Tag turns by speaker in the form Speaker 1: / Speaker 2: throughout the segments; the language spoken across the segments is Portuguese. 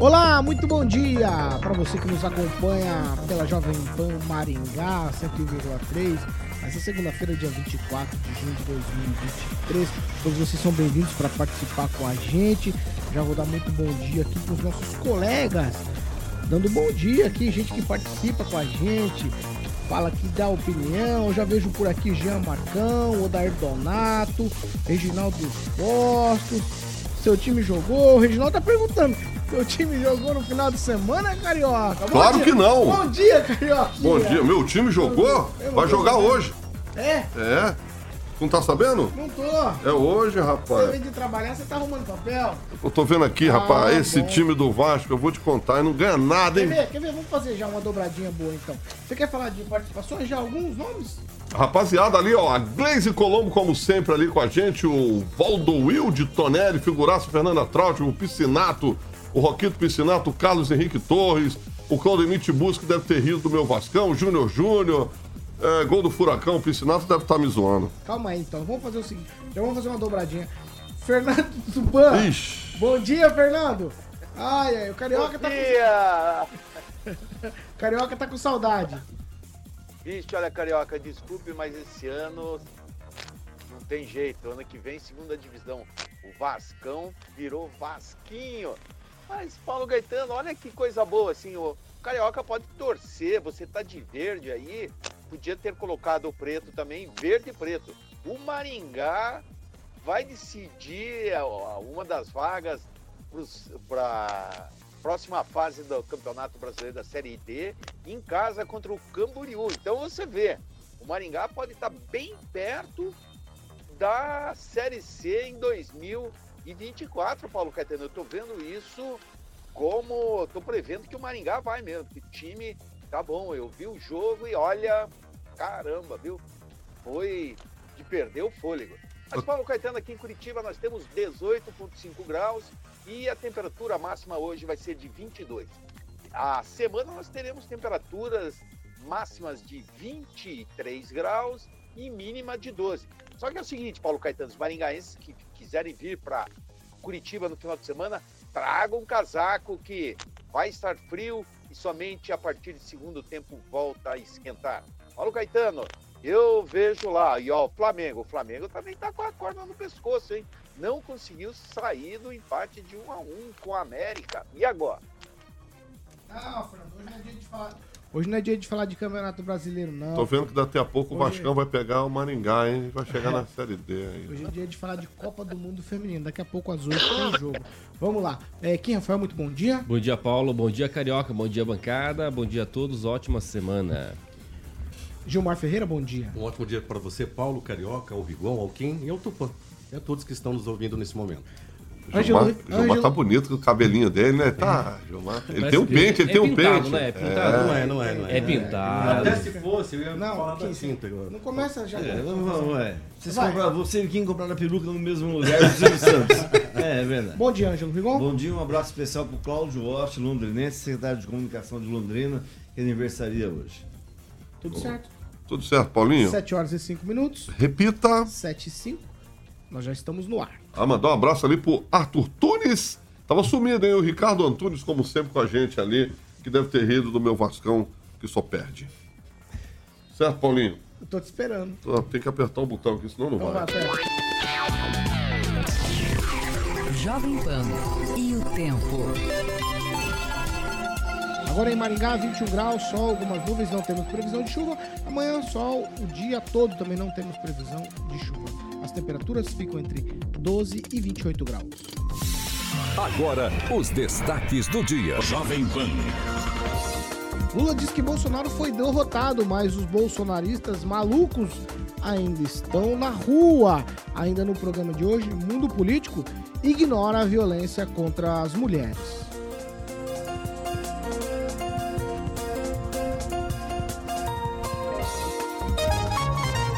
Speaker 1: Olá, muito bom dia para você que nos acompanha pela Jovem Pan Maringá 101,3. Essa segunda-feira, dia 24 de junho de 2023. Todos vocês são bem-vindos para participar com a gente. Já vou dar muito bom dia aqui para os nossos colegas. Dando bom dia aqui, gente que participa com a gente, fala que dá opinião. Já vejo por aqui Jean Marcão, Odair Donato, Reginaldo Postos. Seu time jogou? O Reginaldo tá perguntando. Seu time jogou no final de semana, Carioca? Bom
Speaker 2: Claro
Speaker 1: dia.
Speaker 2: que não.
Speaker 1: Bom dia, Carioca.
Speaker 2: Bom dia, meu time jogou? Vai jogar hoje.
Speaker 1: É?
Speaker 2: É. Não tá sabendo?
Speaker 1: Não tô.
Speaker 2: É hoje,
Speaker 1: Você
Speaker 2: rapaz.
Speaker 1: vem de trabalhar, você tá arrumando papel?
Speaker 2: Eu tô vendo aqui, rapaz,
Speaker 1: Ah,
Speaker 2: esse
Speaker 1: bom.
Speaker 2: time do Vasco, eu vou te contar, e não ganha nada,
Speaker 1: Quer
Speaker 2: hein?
Speaker 1: ver? Quer ver? Vamos fazer já uma dobradinha boa, então. Você quer falar de participações? Já alguns nomes?
Speaker 2: Rapaziada ali, ó, a Glaze Colombo, como sempre, ali com a gente, o Valdo Will de Tonelli, figuraço Fernanda Traut, o Piscinato, o Roquito Piscinato, o Carlos Henrique Torres, o Claudemir Tibus, que deve ter rido do meu Vascão, o Júnior Júnior, é, gol do Furacão, o Piscinato deve estar me zoando.
Speaker 1: Calma aí, então. Vamos fazer o seguinte. Já vamos fazer uma dobradinha. Fernando Tupan.
Speaker 2: Ixi.
Speaker 1: Bom dia, Fernando. Ai, ai, o Carioca tá
Speaker 3: dia!
Speaker 1: com... Carioca tá com saudade.
Speaker 3: Vixe, olha, Carioca, desculpe, mas esse ano não tem jeito. Ano que vem, segunda divisão. O Vascão virou Vasquinho. Mas, Paulo Gaetano, olha que coisa boa, assim, o Carioca pode torcer, você tá de verde aí, podia ter colocado o preto também, verde e preto. O Maringá vai decidir a- uma das vagas para próxima fase do Campeonato Brasileiro da Série D em casa contra o Camboriú. Então você vê, o Maringá pode estar bem perto da Série C em 2024, Paulo Caetano. Eu tô vendo isso como tô prevendo que o Maringá vai mesmo, que o time tá bom. Eu vi o jogo e olha, caramba, viu? Foi de perder o fôlego. Mas Paulo Caetano, aqui em Curitiba nós temos 18,5 graus e a temperatura máxima hoje vai ser de 22. A semana nós teremos temperaturas máximas de 23 graus e mínima de 12. Só que é o seguinte, Paulo Caetano, os maringaenses que quiserem vir para Curitiba no final de semana, tragam um casaco que vai estar frio e somente a partir de segundo tempo volta a esquentar. Paulo Caetano, eu vejo lá, e ó, o Flamengo, o Flamengo também tá com a corda no pescoço, hein? Não conseguiu sair do empate de 1 a 1 com a América. E agora?
Speaker 1: Não, Fernando, hoje é dia de falar. Hoje não é dia de falar de Campeonato Brasileiro, não.
Speaker 2: Tô vendo que daqui a pouco o
Speaker 1: Hoje-
Speaker 2: Vascão vai pegar o Maringá, hein? Vai chegar na Série D aí.
Speaker 1: Hoje é dia de falar de Copa do Mundo Feminino. Daqui a pouco às 8 tem jogo. Vamos lá. É, Kim Rafael, muito bom dia.
Speaker 4: Bom dia, Paulo. Bom dia, Carioca. Bom dia, bancada. Bom dia a todos. Ótima semana.
Speaker 1: Gilmar Ferreira, bom dia.
Speaker 5: Um ótimo dia para você, Paulo, Carioca, ao Rigon, ao Kim e ao Tupã. E a todos que estão nos ouvindo nesse momento.
Speaker 1: Ângelo-
Speaker 2: Gilmar, Gilmar
Speaker 1: Ângelo-
Speaker 2: tá bonito com o cabelinho dele, né? Tá, Gilmar. Ele
Speaker 4: Parece
Speaker 2: tem um pente, ele
Speaker 4: é
Speaker 2: tem um
Speaker 4: pintado,
Speaker 2: pente.
Speaker 4: né? É pintado.
Speaker 5: Não é, não é, não é.
Speaker 4: É pintado.
Speaker 5: Até se fosse, eu ia
Speaker 1: Não,
Speaker 5: falar
Speaker 1: quem-
Speaker 5: da cinta agora.
Speaker 1: Não começa já.
Speaker 6: É, vamos, é. Vocês
Speaker 1: Vai.
Speaker 6: compraram, você e quem compraram a peruca no mesmo lugar do Silvio Santos. É, é verdade.
Speaker 1: Bom dia, Ângelo Rigon.
Speaker 6: Bom dia, um abraço especial pro Cláudio Ost, londrinense, secretário de comunicação de Londrina, que aniversaria hoje.
Speaker 1: Tudo certo?
Speaker 2: Tudo certo, Paulinho?
Speaker 1: 7 horas e 5 minutos.
Speaker 2: Repita.
Speaker 1: 7 e 5. Nós já estamos no ar.
Speaker 2: Ah, mandar um abraço ali pro Arthur Tunes. Tava sumido, hein? O Ricardo Antunes, como sempre, com a gente ali, que deve ter rido do meu Vascão, que só perde. Certo, Paulinho?
Speaker 1: Eu tô te esperando.
Speaker 2: Tô- Tem que apertar o botão aqui, senão não
Speaker 1: Então vai, pera.
Speaker 7: Jovem Pan e o tempo.
Speaker 1: Agora em Maringá, 21 graus, sol, algumas nuvens, não temos previsão de chuva. Amanhã, sol, o dia todo também não temos previsão de chuva. As temperaturas ficam entre 12 e 28 graus.
Speaker 8: Agora, os destaques do dia. Jovem Pan.
Speaker 1: Lula diz que Bolsonaro foi derrotado, mas os bolsonaristas malucos ainda estão na rua. Ainda no programa de hoje, Mundo Político ignora a violência contra as mulheres.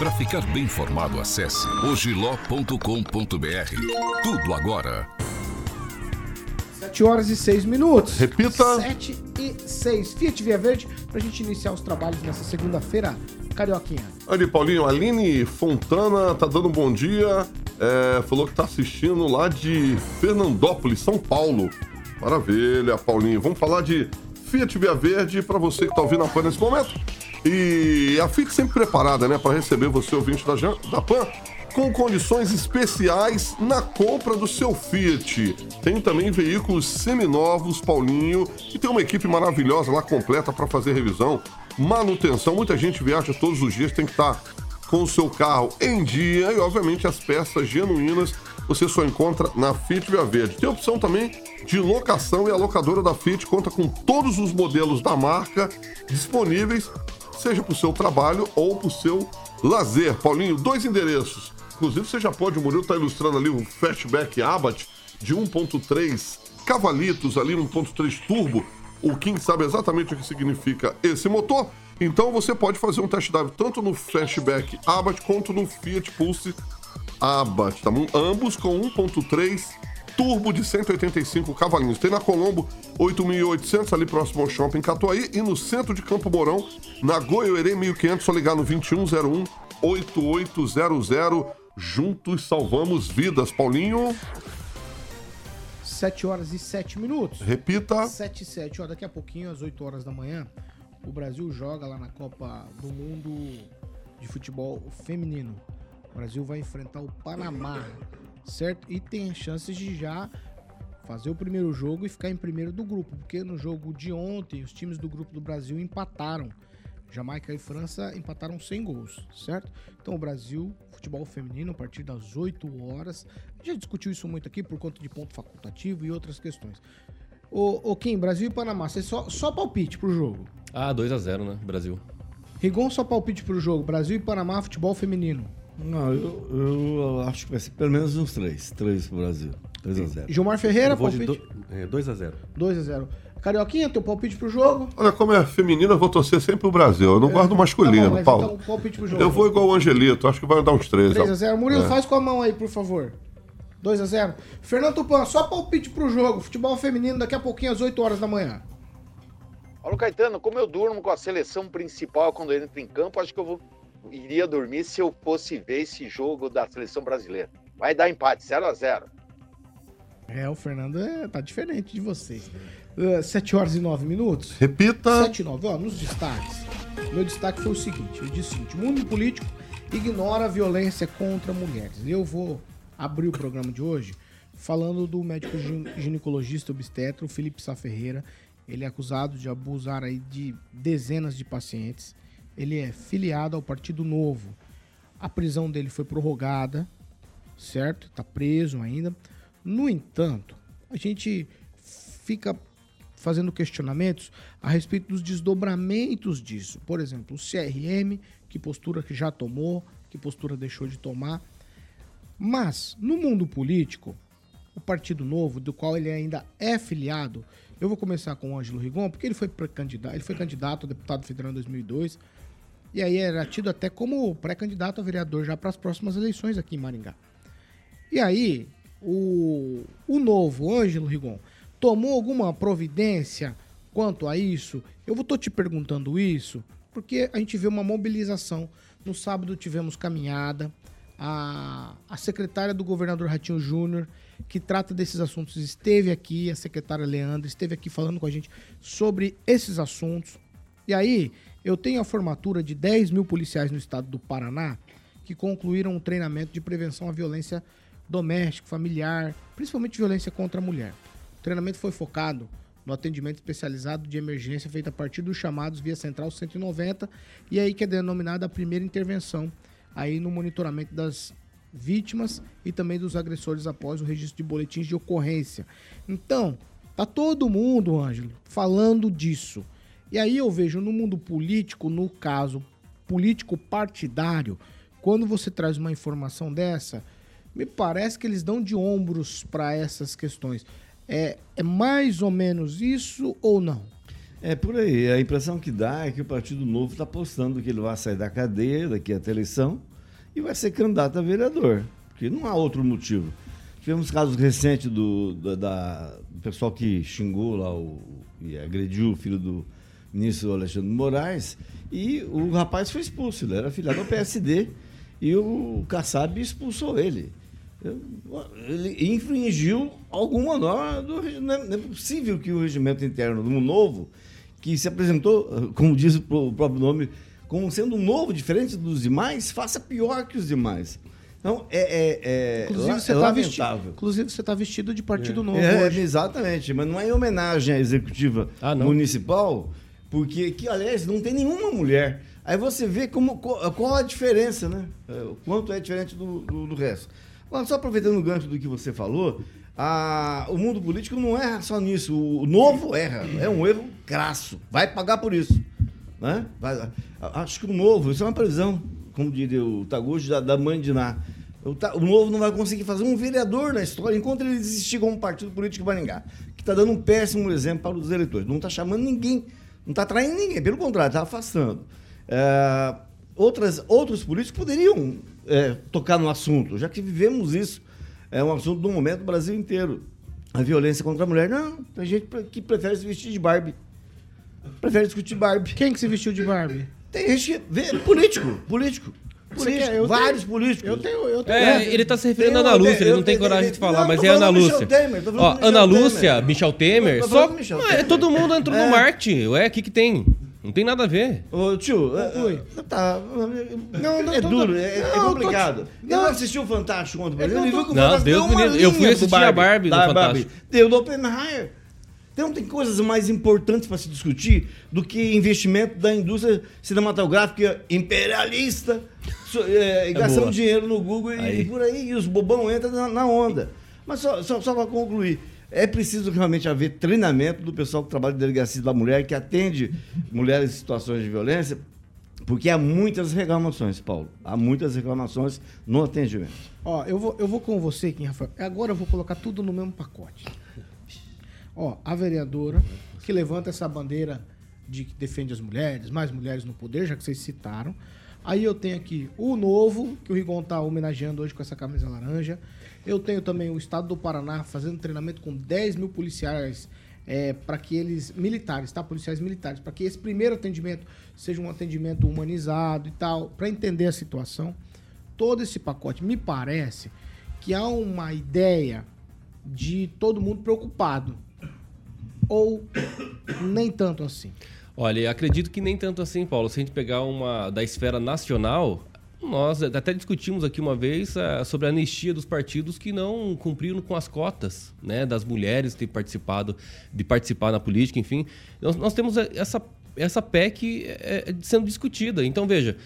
Speaker 8: Para ficar bem informado, acesse ogiló.com.br. Tudo agora.
Speaker 1: 7 horas e 6 minutos.
Speaker 2: Repita.
Speaker 1: 7 e 6. Fiat Via Verde, pra gente iniciar os trabalhos nessa segunda-feira. Carioquinha.
Speaker 2: Ali, Paulinho, Aline Fontana tá dando um bom dia. É, falou que tá assistindo lá de Fernandópolis, São Paulo. Maravilha, Paulinho. Vamos falar de Fiat Via Verde para você que tá ouvindo a PAN nesse momento. E a Fiat sempre preparada, né, para receber você, ouvinte da, Jan- da PAN, com condições especiais na compra do seu Fiat. Tem também veículos seminovos, Paulinho, e tem uma equipe maravilhosa lá completa para fazer revisão, manutenção. Muita gente viaja todos os dias, tem que estar com o seu carro em dia e, obviamente, as peças genuínas você só encontra na Fiat Via Verde. Tem opção também de locação e a locadora da Fiat conta com todos os modelos da marca disponíveis, seja para o seu trabalho ou para o seu lazer. Paulinho, dois endereços. Inclusive, você já pode, o Murilo está ilustrando ali o Fastback Abarth de 1.3 cavalitos ali, 1.3 turbo. O King sabe exatamente o que significa esse motor. Então você pode fazer um test drive tanto no Fastback Abarth quanto no Fiat Pulse Abarth, tá? Ambos com 1.3 turbo de 185 cavalinhos. Tem na Colombo 8.800 ali próximo ao shopping Catuaí e no centro de Campo Mourão, na Goiôerê 1500, só ligar no 2101 8800. Juntos salvamos vidas, Paulinho.
Speaker 1: 7 horas e 7 minutos.
Speaker 2: Repita.
Speaker 1: 7 e 7. Ó, daqui a pouquinho, às 8 horas da manhã, o Brasil joga lá na Copa do Mundo de Futebol Feminino. O Brasil vai enfrentar o Panamá, certo? E tem chances de já fazer o primeiro jogo e ficar em primeiro do grupo, porque no jogo de ontem os times do grupo do Brasil empataram. Jamaica e França empataram sem gols, certo? Então o Brasil, futebol feminino, a partir das 8 horas. A gente já discutiu isso muito aqui por conta de ponto facultativo e outras questões. Ô, ô Kim, Brasil e Panamá, você só, só palpite pro jogo.
Speaker 4: Ah, 2x0, né? Brasil.
Speaker 1: Rigon, só palpite pro jogo. Brasil e Panamá, futebol feminino.
Speaker 6: Não, eu, eu acho que vai ser pelo menos uns três. Três pro Brasil. 2 a 0
Speaker 1: Gilmar Ferreira, palpite.
Speaker 5: do- é, 2x0.
Speaker 1: 2 a 0 Carioquinha, teu palpite pro jogo?
Speaker 2: Olha, como é feminino, eu vou torcer sempre o Brasil. Eu não gosto do masculino,
Speaker 1: Tá bom, mas
Speaker 2: Paulo.
Speaker 1: então palpite pro jogo.
Speaker 2: Eu vou igual o Angelito, acho que vai dar uns três.
Speaker 1: 3 a 0 Murilo,
Speaker 2: É.
Speaker 1: faz com a mão aí, por favor. 2 a 0 Fernando Tupan, só palpite pro jogo. Futebol feminino daqui a pouquinho às 8 horas da manhã.
Speaker 3: Paulo Caetano, como eu durmo com a seleção principal quando eu entro em campo, acho que eu vou, iria dormir se eu fosse ver esse jogo da seleção brasileira. Vai dar empate, 0 a 0
Speaker 1: É, o Fernando é, tá diferente de vocês. 7 horas e 9 minutos.
Speaker 2: Repita.
Speaker 1: 7 e 9, ó, nos destaques. Meu destaque foi o seguinte: eu disse o seguinte, o mundo político ignora a violência contra mulheres. Eu vou abrir o programa de hoje falando do médico gin- ginecologista obstetra, o Felipe Sá Ferreira. Ele é acusado de abusar aí de dezenas de pacientes. Ele é filiado ao Partido Novo. A prisão dele foi prorrogada, certo? Tá preso ainda. No entanto, a gente fica fazendo questionamentos a respeito dos desdobramentos disso. Por exemplo, o CRM, que postura que já tomou, que postura deixou de tomar. Mas, no mundo político, o Partido Novo, do qual ele ainda é filiado, eu vou começar com o Ângelo Rigon, porque ele foi pré-candidato, ele foi candidato a deputado federal em 2002, e aí era tido até como pré-candidato a vereador já para as próximas eleições aqui em Maringá. E aí, o, o novo Ângelo Rigon tomou alguma providência quanto a isso? Eu vou tô te perguntando isso porque a gente vê uma mobilização. No sábado tivemos caminhada, a, a secretária do governador Ratinho Júnior, que trata desses assuntos, esteve aqui, a secretária Leandra, esteve aqui falando com a gente sobre esses assuntos. E aí, eu tenho a formatura de 10 mil policiais no estado do Paraná que concluíram um treinamento de prevenção à violência doméstica, familiar, principalmente violência contra a mulher. O treinamento foi focado no atendimento especializado de emergência feito a partir dos chamados via central 190 e aí que é denominada a primeira intervenção aí no monitoramento das vítimas e também dos agressores após o registro de boletins de ocorrência. Então, tá todo mundo, Ângelo, falando disso. E aí eu vejo no mundo político, no caso político partidário, quando você traz uma informação dessa, me parece que eles dão de ombros para essas questões. É, é mais ou menos isso ou não?
Speaker 6: É por aí. A impressão que dá é que o Partido Novo está apostando que ele vai sair da cadeia daqui até a eleição e vai ser candidato a vereador. Porque não há outro motivo. Tivemos casos recentes do, da, da- do pessoal que xingou lá o, e agrediu o filho do ministro Alexandre Moraes e o rapaz foi expulso. Ele era filiado ao PSD e o Kassab expulsou ele. Ele infringiu alguma norma do regi- Não é não é possível que o regimento interno do novo, que se apresentou, como diz o pró- o próprio nome, como sendo um novo, diferente dos demais, faça pior que os demais. Então, é, é, é,
Speaker 1: Inclusive, você
Speaker 6: é
Speaker 1: tá vestido, inclusive, você tá vestido de Partido Novo
Speaker 6: É,
Speaker 1: hoje.
Speaker 6: exatamente, mas não é em homenagem à executiva
Speaker 4: Ah,
Speaker 6: municipal, porque que, aliás, não tem nenhuma mulher. Aí você vê como, qual, a diferença, né? É, O quanto é diferente do, do, do resto. Agora, só aproveitando o gancho do que você falou, a- o mundo político não erra só nisso. O, novo erra. É um erro crasso. Vai pagar por isso. Né? Vai- acho que o novo, isso é uma previsão, como diria o Taguchi, da, da mãe de Ná. O, o novo não vai conseguir fazer um vereador na história enquanto ele existir como partido político em Maringá, que está dando um péssimo exemplo para os eleitores. Não está chamando ninguém, não está traindo ninguém, pelo contrário, está afastando. É, outras, outros políticos poderiam é, tocar no assunto, já que vivemos isso. É um assunto do momento do Brasil inteiro. A violência contra a mulher. Não, tem gente que prefere se vestir de Barbie. Prefere discutir Barbie.
Speaker 1: Quem que se vestiu de Barbie?
Speaker 6: Tem gente que. Vê, político, político. Político?
Speaker 1: Eu
Speaker 6: vários
Speaker 1: tenho-
Speaker 6: políticos.
Speaker 1: Eu tenho, eu tenho.
Speaker 4: É, ele tá se referindo à
Speaker 6: Tem
Speaker 4: Ana Lúcia, ele
Speaker 6: eu-
Speaker 4: não tem
Speaker 6: eu-
Speaker 4: coragem
Speaker 6: eu-
Speaker 4: de falar,
Speaker 6: não,
Speaker 4: mas
Speaker 6: tô
Speaker 4: é a Ana
Speaker 6: do
Speaker 4: Lúcia.
Speaker 6: Michel Temer, tô falando
Speaker 4: Ó,
Speaker 6: do Michel
Speaker 4: Ana. Lúcia, Michel Temer,
Speaker 6: Tô
Speaker 4: só.
Speaker 6: do Michel
Speaker 4: Ué,
Speaker 6: Temer.
Speaker 4: todo mundo entrou
Speaker 6: É.
Speaker 4: no marketing. Ué, o que que tem? Não tem nada a ver.
Speaker 6: Ô, tio, é,
Speaker 1: Conclui.
Speaker 6: é, tá.
Speaker 1: Não, não,
Speaker 6: é
Speaker 1: tô-
Speaker 6: duro, é, é
Speaker 1: não, tô-
Speaker 6: complicado. Ele
Speaker 1: não.
Speaker 6: não assistiu o Fantástico ontem, por exemplo,
Speaker 1: não
Speaker 4: Deus
Speaker 6: deu
Speaker 4: me livre, eu fui assistir a Barbie no
Speaker 6: da
Speaker 4: Fantástico.
Speaker 6: Deu do Oppenheimer. Então tem coisas mais importantes para se discutir do que investimento da indústria cinematográfica imperialista, é, e gastando
Speaker 4: boa.
Speaker 6: dinheiro no Google e,
Speaker 4: Aí.
Speaker 6: e por aí, e os bobão entram na, na onda. Mas só, só, só para concluir, é preciso realmente haver treinamento do pessoal que trabalha em delegacia da mulher, que atende mulheres em situações de violência, porque há muitas reclamações, Paulo. Há muitas reclamações no atendimento.
Speaker 1: Ó, eu vou, eu vou com você aqui, Rafael. Agora eu vou colocar tudo no mesmo pacote. Ó, a vereadora que levanta essa bandeira de que defende as mulheres, mais mulheres no poder, já que vocês citaram. Aí eu tenho aqui o novo, que o Rigon tá homenageando hoje com essa camisa laranja. Eu tenho também o estado do Paraná fazendo treinamento com 10 mil policiais é, para que eles, militares, tá? Policiais militares, para que esse primeiro atendimento seja um atendimento humanizado e tal, para entender a situação. Todo esse pacote, me parece que há uma ideia de todo mundo preocupado. Ou nem tanto assim.
Speaker 4: Olha, acredito que nem tanto assim, Paulo. Se a gente pegar uma da esfera nacional, nós até discutimos aqui uma vez ah, sobre a anistia dos partidos que não cumpriram com as cotas, né, das mulheres ter participado, de participar na política, enfim. Nós, nós temos essa essa PEC é sendo discutida. Então, veja,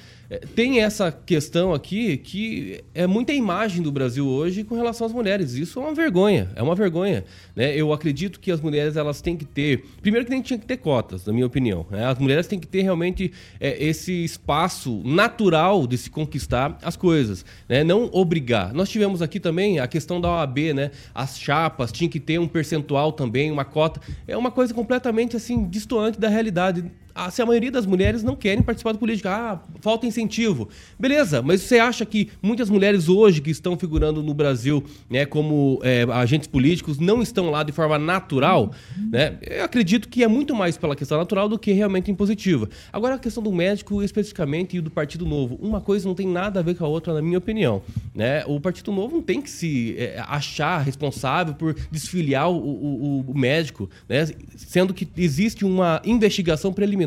Speaker 4: tem essa questão aqui que é muita imagem do Brasil hoje com relação às mulheres. Isso é uma vergonha, é uma vergonha. Né? Eu acredito que as mulheres elas têm que ter. Primeiro que nem tinha que ter cotas, na minha opinião. né? As mulheres têm que ter realmente é, esse espaço natural de se conquistar as coisas, né? não obrigar. Nós tivemos aqui também a questão da OAB, né? As chapas tinham que ter um percentual também, uma cota. É uma coisa completamente assim distoante da realidade a, se a maioria das mulheres não querem participar da política, ah, falta incentivo. Beleza, mas você acha que muitas mulheres hoje que estão figurando no Brasil né, como é, agentes políticos não estão lá de forma natural? Né? Eu acredito que é muito mais pela questão natural do que realmente impositiva. Agora, a questão do médico especificamente e do Partido Novo, uma coisa não tem nada a ver com a outra, na minha opinião. Né? O Partido Novo não tem que se é, achar responsável por desfiliar o, o, o médico, né? sendo que existe uma investigação preliminar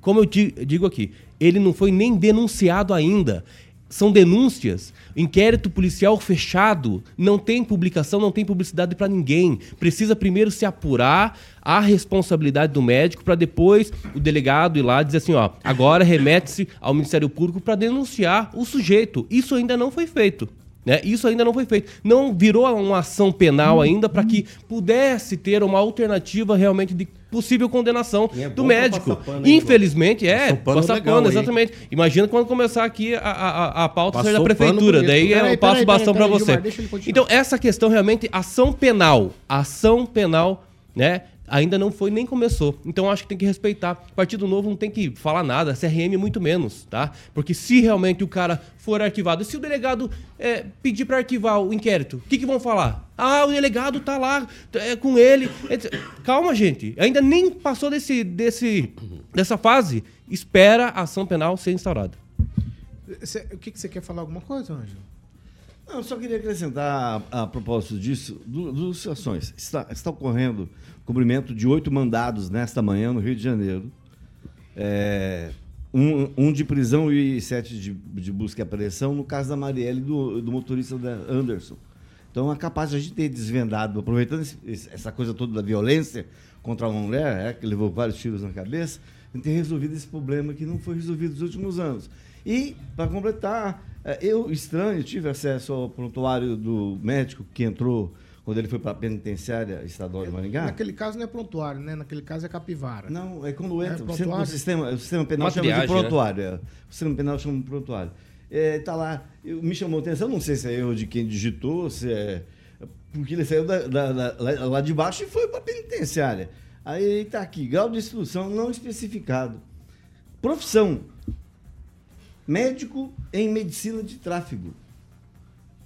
Speaker 4: como eu digo aqui, ele não foi nem denunciado ainda. São denúncias, inquérito policial fechado, não tem publicação, não tem publicidade para ninguém. Precisa primeiro se apurar a responsabilidade do médico para depois o delegado ir lá dizer assim, ó, agora remete-se ao Ministério Público para denunciar o sujeito. Isso ainda não foi feito. Né? Isso ainda não foi feito. Não virou uma ação penal ainda para que pudesse ter uma alternativa realmente de possível condenação
Speaker 5: é
Speaker 4: do médico.
Speaker 5: pano, hein,
Speaker 4: Infelizmente, é,
Speaker 5: pano
Speaker 4: passar pano,
Speaker 5: aí.
Speaker 4: exatamente. Imagina quando começar aqui a, a, a- pauta
Speaker 5: Passou
Speaker 4: da prefeitura. Daí
Speaker 1: Peraí,
Speaker 4: eu passo o bastão para você.
Speaker 1: Gilmar.
Speaker 4: Então, essa questão realmente, ação penal, ação penal, né? Ainda não foi nem começou. Então acho que tem que respeitar. Partido Novo não tem que falar nada, CRM muito menos, tá? Porque se realmente o cara for arquivado, se o delegado é, pedir para arquivar o inquérito, o que, que vão falar? Ah, o delegado tá lá é, com ele. Calma, gente. Ainda nem passou desse, desse, dessa fase. Espera a ação penal ser instaurada.
Speaker 1: Cê- o que, que você quer falar? Alguma coisa, Ângelo?
Speaker 6: Eu só queria acrescentar a, a propósito disso du- duas situações. Está, está ocorrendo o cumprimento de oito mandados nesta manhã no Rio de Janeiro. É, um, um de prisão e sete de, de busca e apreensão no caso da Marielle do, do motorista da Anderson. Então é capaz de a gente ter desvendado, aproveitando esse- essa coisa toda da violência contra uma mulher, é, que levou vários tiros na cabeça, a gente ter resolvido esse problema que não foi resolvido nos últimos anos. E, para completar, eu, estranho, tive acesso ao prontuário do médico que entrou quando ele foi para a penitenciária estadual de Maringá.
Speaker 1: Naquele caso não é prontuário, né? Naquele caso é capivara.
Speaker 6: Não, é quando entra.
Speaker 1: É
Speaker 6: o,
Speaker 1: prontuário?
Speaker 6: sistema, o sistema penal
Speaker 4: Uma
Speaker 6: chama
Speaker 4: triagem,
Speaker 6: de
Speaker 4: né?
Speaker 6: prontuário. é. O sistema penal chama de prontuário. É, tá lá, eu- me chamou a atenção, não sei se é erro de quem digitou, se é. Porque ele saiu da- da- da- lá, lá de baixo e foi para a penitenciária. Aí está aqui, grau de instrução não especificado. Profissão: médico em medicina de tráfego.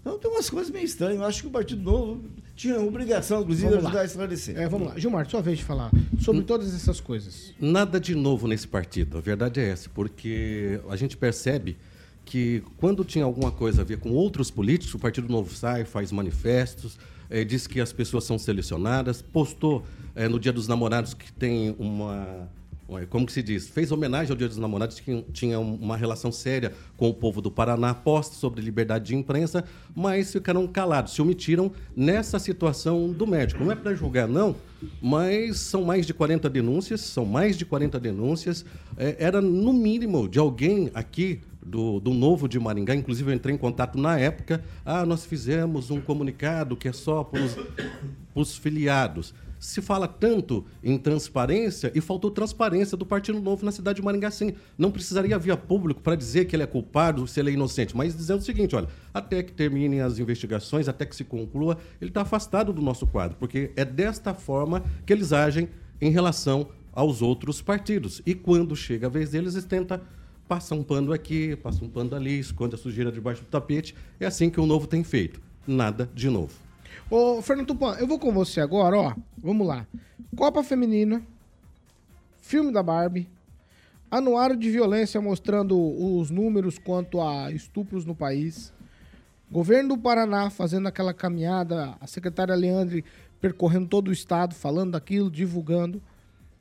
Speaker 6: Então tem umas coisas meio estranhas. Eu acho que o Partido Novo tinha a obrigação, inclusive, de
Speaker 1: Vamos lá.
Speaker 6: ajudar a esclarecer.
Speaker 1: É, vamos lá. Gilmar, sua vez de falar sobre todas essas coisas.
Speaker 5: Nada de novo nesse partido, a verdade é essa, porque a gente percebe que quando tinha alguma coisa a ver com outros políticos, o Partido Novo sai, faz manifestos, eh, diz que as pessoas são selecionadas, postou eh, no Dia dos Namorados que tem uma, uma- como que se diz, fez homenagem ao Dia dos Namorados, que tinha um- uma relação séria com o povo do Paraná, posta sobre liberdade de imprensa, mas ficaram calados, se omitiram nessa situação do médico. Não é para julgar, não, mas são mais de 40 denúncias, são mais de 40 denúncias. É, era, no mínimo, de alguém aqui do, do Novo de Maringá, inclusive eu entrei em contato na época, ah, nós fizemos um comunicado que é só para os filiados. Se fala tanto em transparência e faltou transparência do Partido Novo na cidade de Maringá, sim. Não precisaria via público para dizer que ele é culpado, se ele é inocente, mas dizendo o seguinte, olha, até que terminem as investigações, até que se conclua, ele está afastado do nosso quadro, porque é desta forma que eles agem em relação aos outros partidos. E quando chega a vez deles, eles tentam passar um pano aqui, passa um pano ali, esconde a sujeira debaixo do tapete. É assim que o Novo tem feito. Nada de novo.
Speaker 1: Ô, Fernando Tupan, eu vou com você agora, ó. Vamos lá. Copa Feminina, filme da Barbie, anuário de violência mostrando os números quanto a estupros no país, governo do Paraná fazendo aquela caminhada, a secretária Leandre percorrendo todo o estado, falando daquilo, divulgando.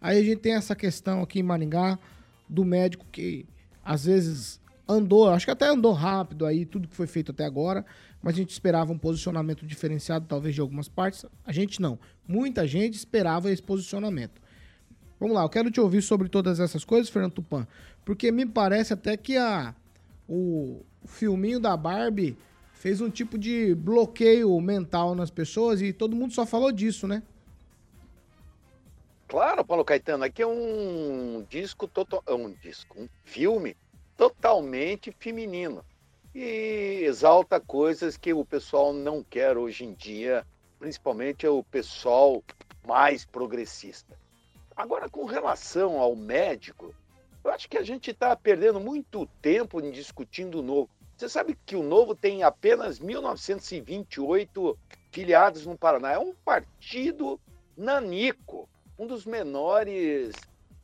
Speaker 1: Aí a gente tem essa questão aqui em Maringá do médico que às vezes andou, acho que até andou rápido aí, tudo que foi feito até agora, mas a gente esperava um posicionamento diferenciado, talvez de algumas partes. A gente não. Muita gente esperava esse posicionamento. Vamos lá, eu quero te ouvir sobre todas essas coisas, Fernando Tupan, porque me parece até que a, o filminho da Barbie fez um tipo de bloqueio mental nas pessoas e todo mundo só falou disso, né?
Speaker 3: Claro, Paulo Caetano, aqui é um disco total, é um disco, um filme totalmente feminino e exalta coisas que o pessoal não quer hoje em dia, principalmente o pessoal mais progressista. Agora, com relação ao médico, eu acho que a gente está perdendo muito tempo em discutindo o novo. Você sabe que o novo tem apenas 1928 filiados no Paraná. É um partido nanico um dos menores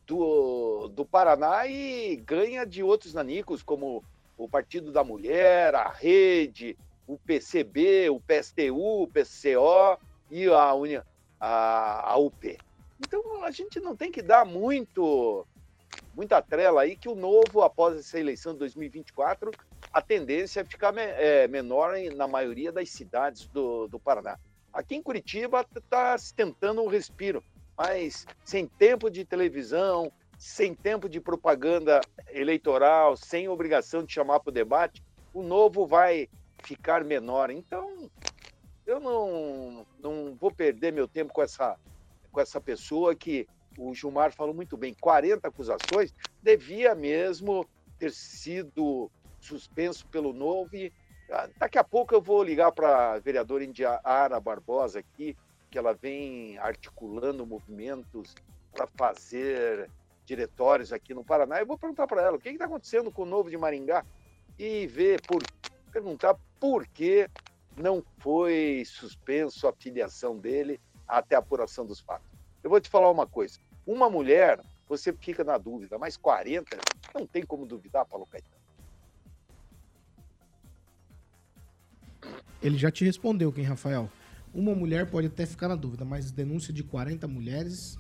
Speaker 3: do, do Paraná e ganha de outros nanicos, como o Partido da Mulher, a Rede, o PCB, o PSTU, o PCO e a, Uni, a, a UP. Então a gente não tem que dar muito muita trela aí que o novo, após essa eleição de 2024, a tendência é ficar me, é, menor na maioria das cidades do, do Paraná. Aqui em Curitiba está se tentando um respiro, mas sem tempo de televisão, sem tempo de propaganda eleitoral, sem obrigação de chamar para o debate, o novo vai ficar menor. Então, eu não, não vou perder meu tempo com essa, com essa pessoa que o Gilmar falou muito bem, 40 acusações, devia mesmo ter sido suspenso pelo novo. E, ah, daqui a pouco eu vou ligar para a vereadora Indiara Barbosa aqui, que ela vem articulando movimentos para fazer diretórios aqui no Paraná. Eu vou perguntar para ela o que está acontecendo com o novo de Maringá e ver por perguntar por que não foi suspenso a filiação dele até a apuração dos fatos. Eu vou te falar uma coisa: uma mulher, você fica na dúvida, mas 40 não tem como duvidar, Paulo Caetano.
Speaker 1: Ele já te respondeu, quem, Rafael? Uma mulher pode até ficar na dúvida, mas denúncia de 40 mulheres.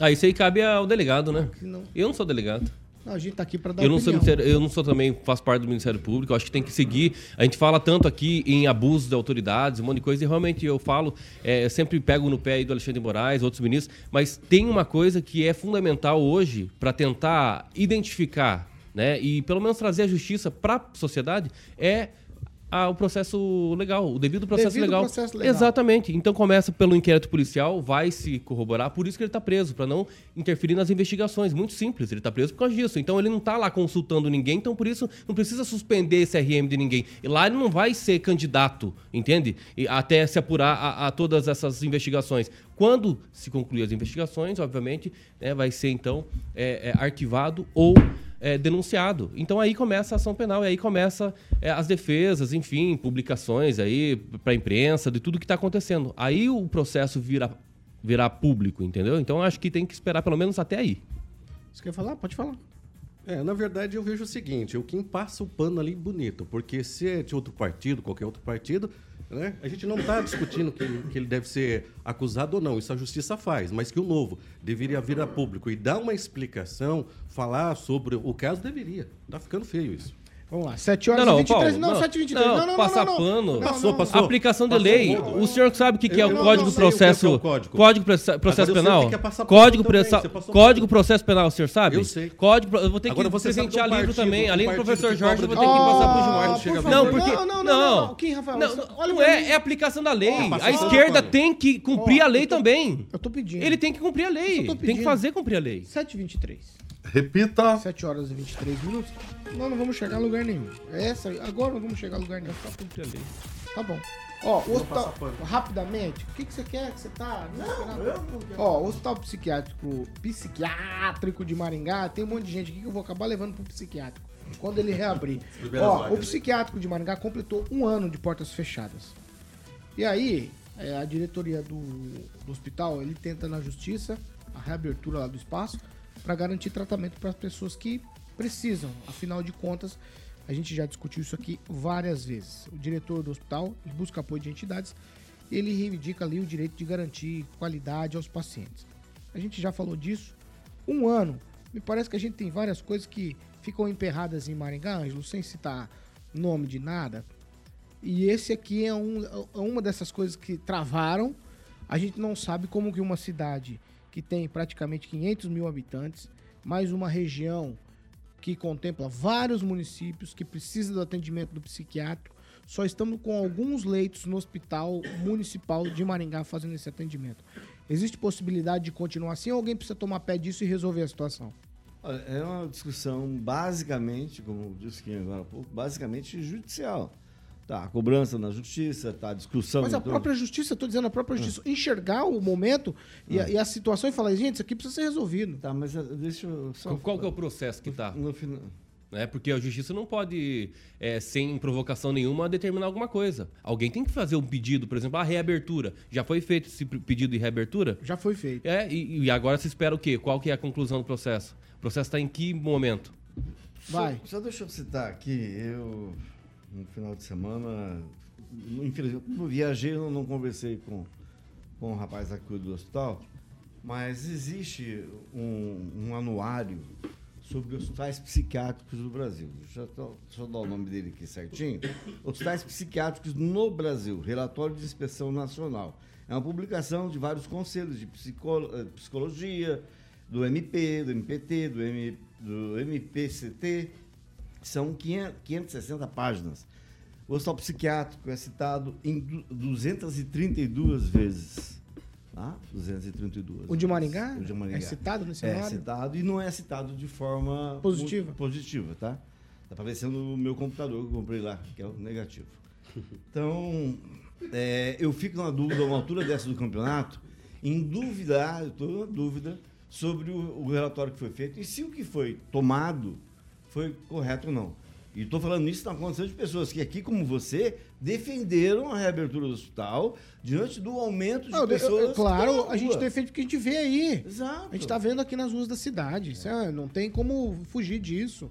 Speaker 4: Ah, isso aí cabe ao delegado, né?
Speaker 1: não.
Speaker 4: Eu não sou delegado.
Speaker 1: Não, a gente tá aqui para dar
Speaker 4: Eu não, sou,
Speaker 1: opinião.
Speaker 4: ministério- eu não sou também, faço parte do Ministério Público, eu acho que tem que seguir. A gente fala tanto aqui em abuso de autoridades, um monte de coisa, e realmente eu falo, é, eu sempre pego no pé aí do Alexandre de Moraes, outros ministros, mas tem uma coisa que é fundamental hoje para tentar identificar, né, e pelo menos trazer a justiça para a sociedade, é a- o processo legal, o devido processo
Speaker 1: Devido
Speaker 4: legal.
Speaker 1: processo legal.
Speaker 4: Exatamente. Então começa pelo inquérito policial, vai se corroborar, por isso que ele está preso, para não interferir nas investigações. Muito simples, ele está preso por causa disso. Então ele não está lá consultando ninguém, então por isso não precisa suspender esse RM de ninguém. E lá ele não vai ser candidato, entende? E até se apurar a, a todas essas investigações. Quando se concluir as investigações, obviamente, né, vai ser então é, é, arquivado ou é, denunciado. Então aí começa a ação penal e aí começa é, as defesas, enfim, publicações aí para a imprensa de tudo que está acontecendo. Aí o processo vira virar público, entendeu? Então acho que tem que esperar pelo menos até aí.
Speaker 1: Você quer falar? Pode falar.
Speaker 5: É, na verdade eu vejo o seguinte, o quem passa o pano ali bonito, porque se é de outro partido, qualquer outro partido, né, a gente não está discutindo que, ele- que ele deve ser acusado ou não, isso a justiça faz, mas que o novo deveria vir a público e dar uma explicação, falar sobre o caso, deveria. Tá ficando feio isso.
Speaker 1: Vamos lá, 7 horas
Speaker 4: Não, não,
Speaker 1: e 23.
Speaker 4: Paulo,
Speaker 1: não,
Speaker 4: não.
Speaker 1: 7 e 23.
Speaker 4: Não,
Speaker 1: Não, não, não.
Speaker 4: passar
Speaker 1: não, não.
Speaker 4: pano.
Speaker 1: Não,
Speaker 5: Passou,
Speaker 1: não,
Speaker 5: passou.
Speaker 4: Aplicação de
Speaker 5: Passou
Speaker 4: lei.
Speaker 5: ponto.
Speaker 4: O senhor sabe o que, que é o
Speaker 5: não-
Speaker 4: Código
Speaker 5: não o é é o
Speaker 4: Processo
Speaker 5: código.
Speaker 4: Código Proce- Processo
Speaker 5: eu sei o
Speaker 4: Penal?
Speaker 5: é passar
Speaker 4: Código
Speaker 5: passou
Speaker 4: Código. Processo Penal, o senhor sabe?
Speaker 5: Eu sei.
Speaker 4: Código eu vou ter
Speaker 5: Agora
Speaker 4: que presentear
Speaker 5: do
Speaker 4: livro
Speaker 5: partido,
Speaker 4: também. Além do professor Jorge, eu vou ter que passar pro Gilmar. Não, porque
Speaker 1: Não, não, não,
Speaker 4: não,
Speaker 1: não. Quem, Rafael?
Speaker 4: Não, não, não é, é aplicação da lei. A esquerda tem que cumprir a lei também.
Speaker 1: Eu tô pedindo.
Speaker 4: Ele tem que cumprir a lei.
Speaker 1: Eu tô
Speaker 4: Tem que fazer cumprir a lei.
Speaker 1: 7 e 23.
Speaker 2: Repita.
Speaker 1: 7 horas e 23 minutos. Nós não vamos chegar a lugar nenhum. Essa, agora não vamos chegar a lugar nenhum.
Speaker 4: Só cumprir a lei.
Speaker 1: Tá bom. Ó, hospital, rapidamente, o que, que você quer que você tá? Não, Ó, o hospital psiquiátrico, psiquiátrico de Maringá, tem um monte de gente aqui que eu vou acabar levando pro psiquiátrico. Quando ele reabrir. Ó, o psiquiátrico de Maringá completou um ano de portas fechadas. E aí, é, a diretoria do, do hospital, ele tenta na justiça a reabertura lá do espaço para garantir tratamento para as pessoas que precisam. Afinal de contas, a gente já discutiu isso aqui várias vezes. O diretor do hospital busca apoio de entidades ele reivindica ali o direito de garantir qualidade aos pacientes. A gente já falou disso. Um ano. Me parece que a gente tem várias coisas que ficam emperradas em Maringá, Ângelo, sem citar nome de nada. E esse aqui é, um- é uma dessas coisas que travaram. A gente não sabe como que uma cidade que tem praticamente 500 mil habitantes, mais uma região que contempla vários municípios que precisa do atendimento do psiquiátrico, só estamos com alguns leitos no hospital municipal de Maringá fazendo esse atendimento. Existe possibilidade de continuar assim ou alguém precisa tomar pé disso e resolver a situação?
Speaker 6: É uma discussão basicamente, como disse quem agora há pouco, basicamente judicial. Tá, a cobrança na justiça, tá, a discussão...
Speaker 1: Mas a própria justiça, estou dizendo, a própria justiça, enxergar o momento e, a, e a situação e falar, gente, isso aqui precisa ser resolvido.
Speaker 6: Tá, mas eh, deixa eu só...
Speaker 4: Qual que é o processo que tá?
Speaker 6: No final...
Speaker 4: né? Porque a justiça não pode, é, sem provocação nenhuma, determinar alguma coisa. Alguém tem que fazer um pedido, por exemplo, a reabertura. Já foi feito esse pedido de reabertura?
Speaker 1: Já foi feito.
Speaker 4: É, e, e agora se espera o quê? Qual que é a conclusão do processo? O processo está em que momento?
Speaker 1: Vai.
Speaker 6: Só, só deixa eu citar aqui, eu, no final de semana, infelizmente, não viajei, eu não conversei com, com o rapaz aqui do hospital, mas existe um, um anuário sobre hospitais psiquiátricos do Brasil. Deixa eu, eu dar o nome dele aqui certinho. Hospitais psiquiátricos no Brasil, relatório de inspeção nacional. É uma publicação de vários conselhos de psicolo- eh, psicologia, do MP, do MPT, do, M, do MPCT, são 500, 560 páginas. O hospital psiquiátrico é citado em du- 232 vezes. Tá? 232.
Speaker 1: O de Maringá?
Speaker 6: O de Maringá.
Speaker 1: É citado nesse
Speaker 6: É
Speaker 1: horário?
Speaker 6: citado e não é citado de forma
Speaker 1: Positiva.
Speaker 6: po- positiva, tá? Tá aparecendo no meu computador que eu comprei lá, que é o negativo. Então, é, eu fico na dúvida, a uma altura dessa do campeonato, em duvidar, eu estou na dúvida sobre o, o relatório que foi feito e se o que foi tomado foi correto ou não. E estou falando isso na condição de pessoas que aqui, como você, defenderam a reabertura do hospital diante do aumento de
Speaker 1: Não, eu- eu-
Speaker 6: pessoas. que
Speaker 1: claro, a gente defende o que a gente vê aí.
Speaker 6: Exato.
Speaker 1: A gente tá vendo aqui nas ruas da cidade. Isso é- não tem como fugir disso.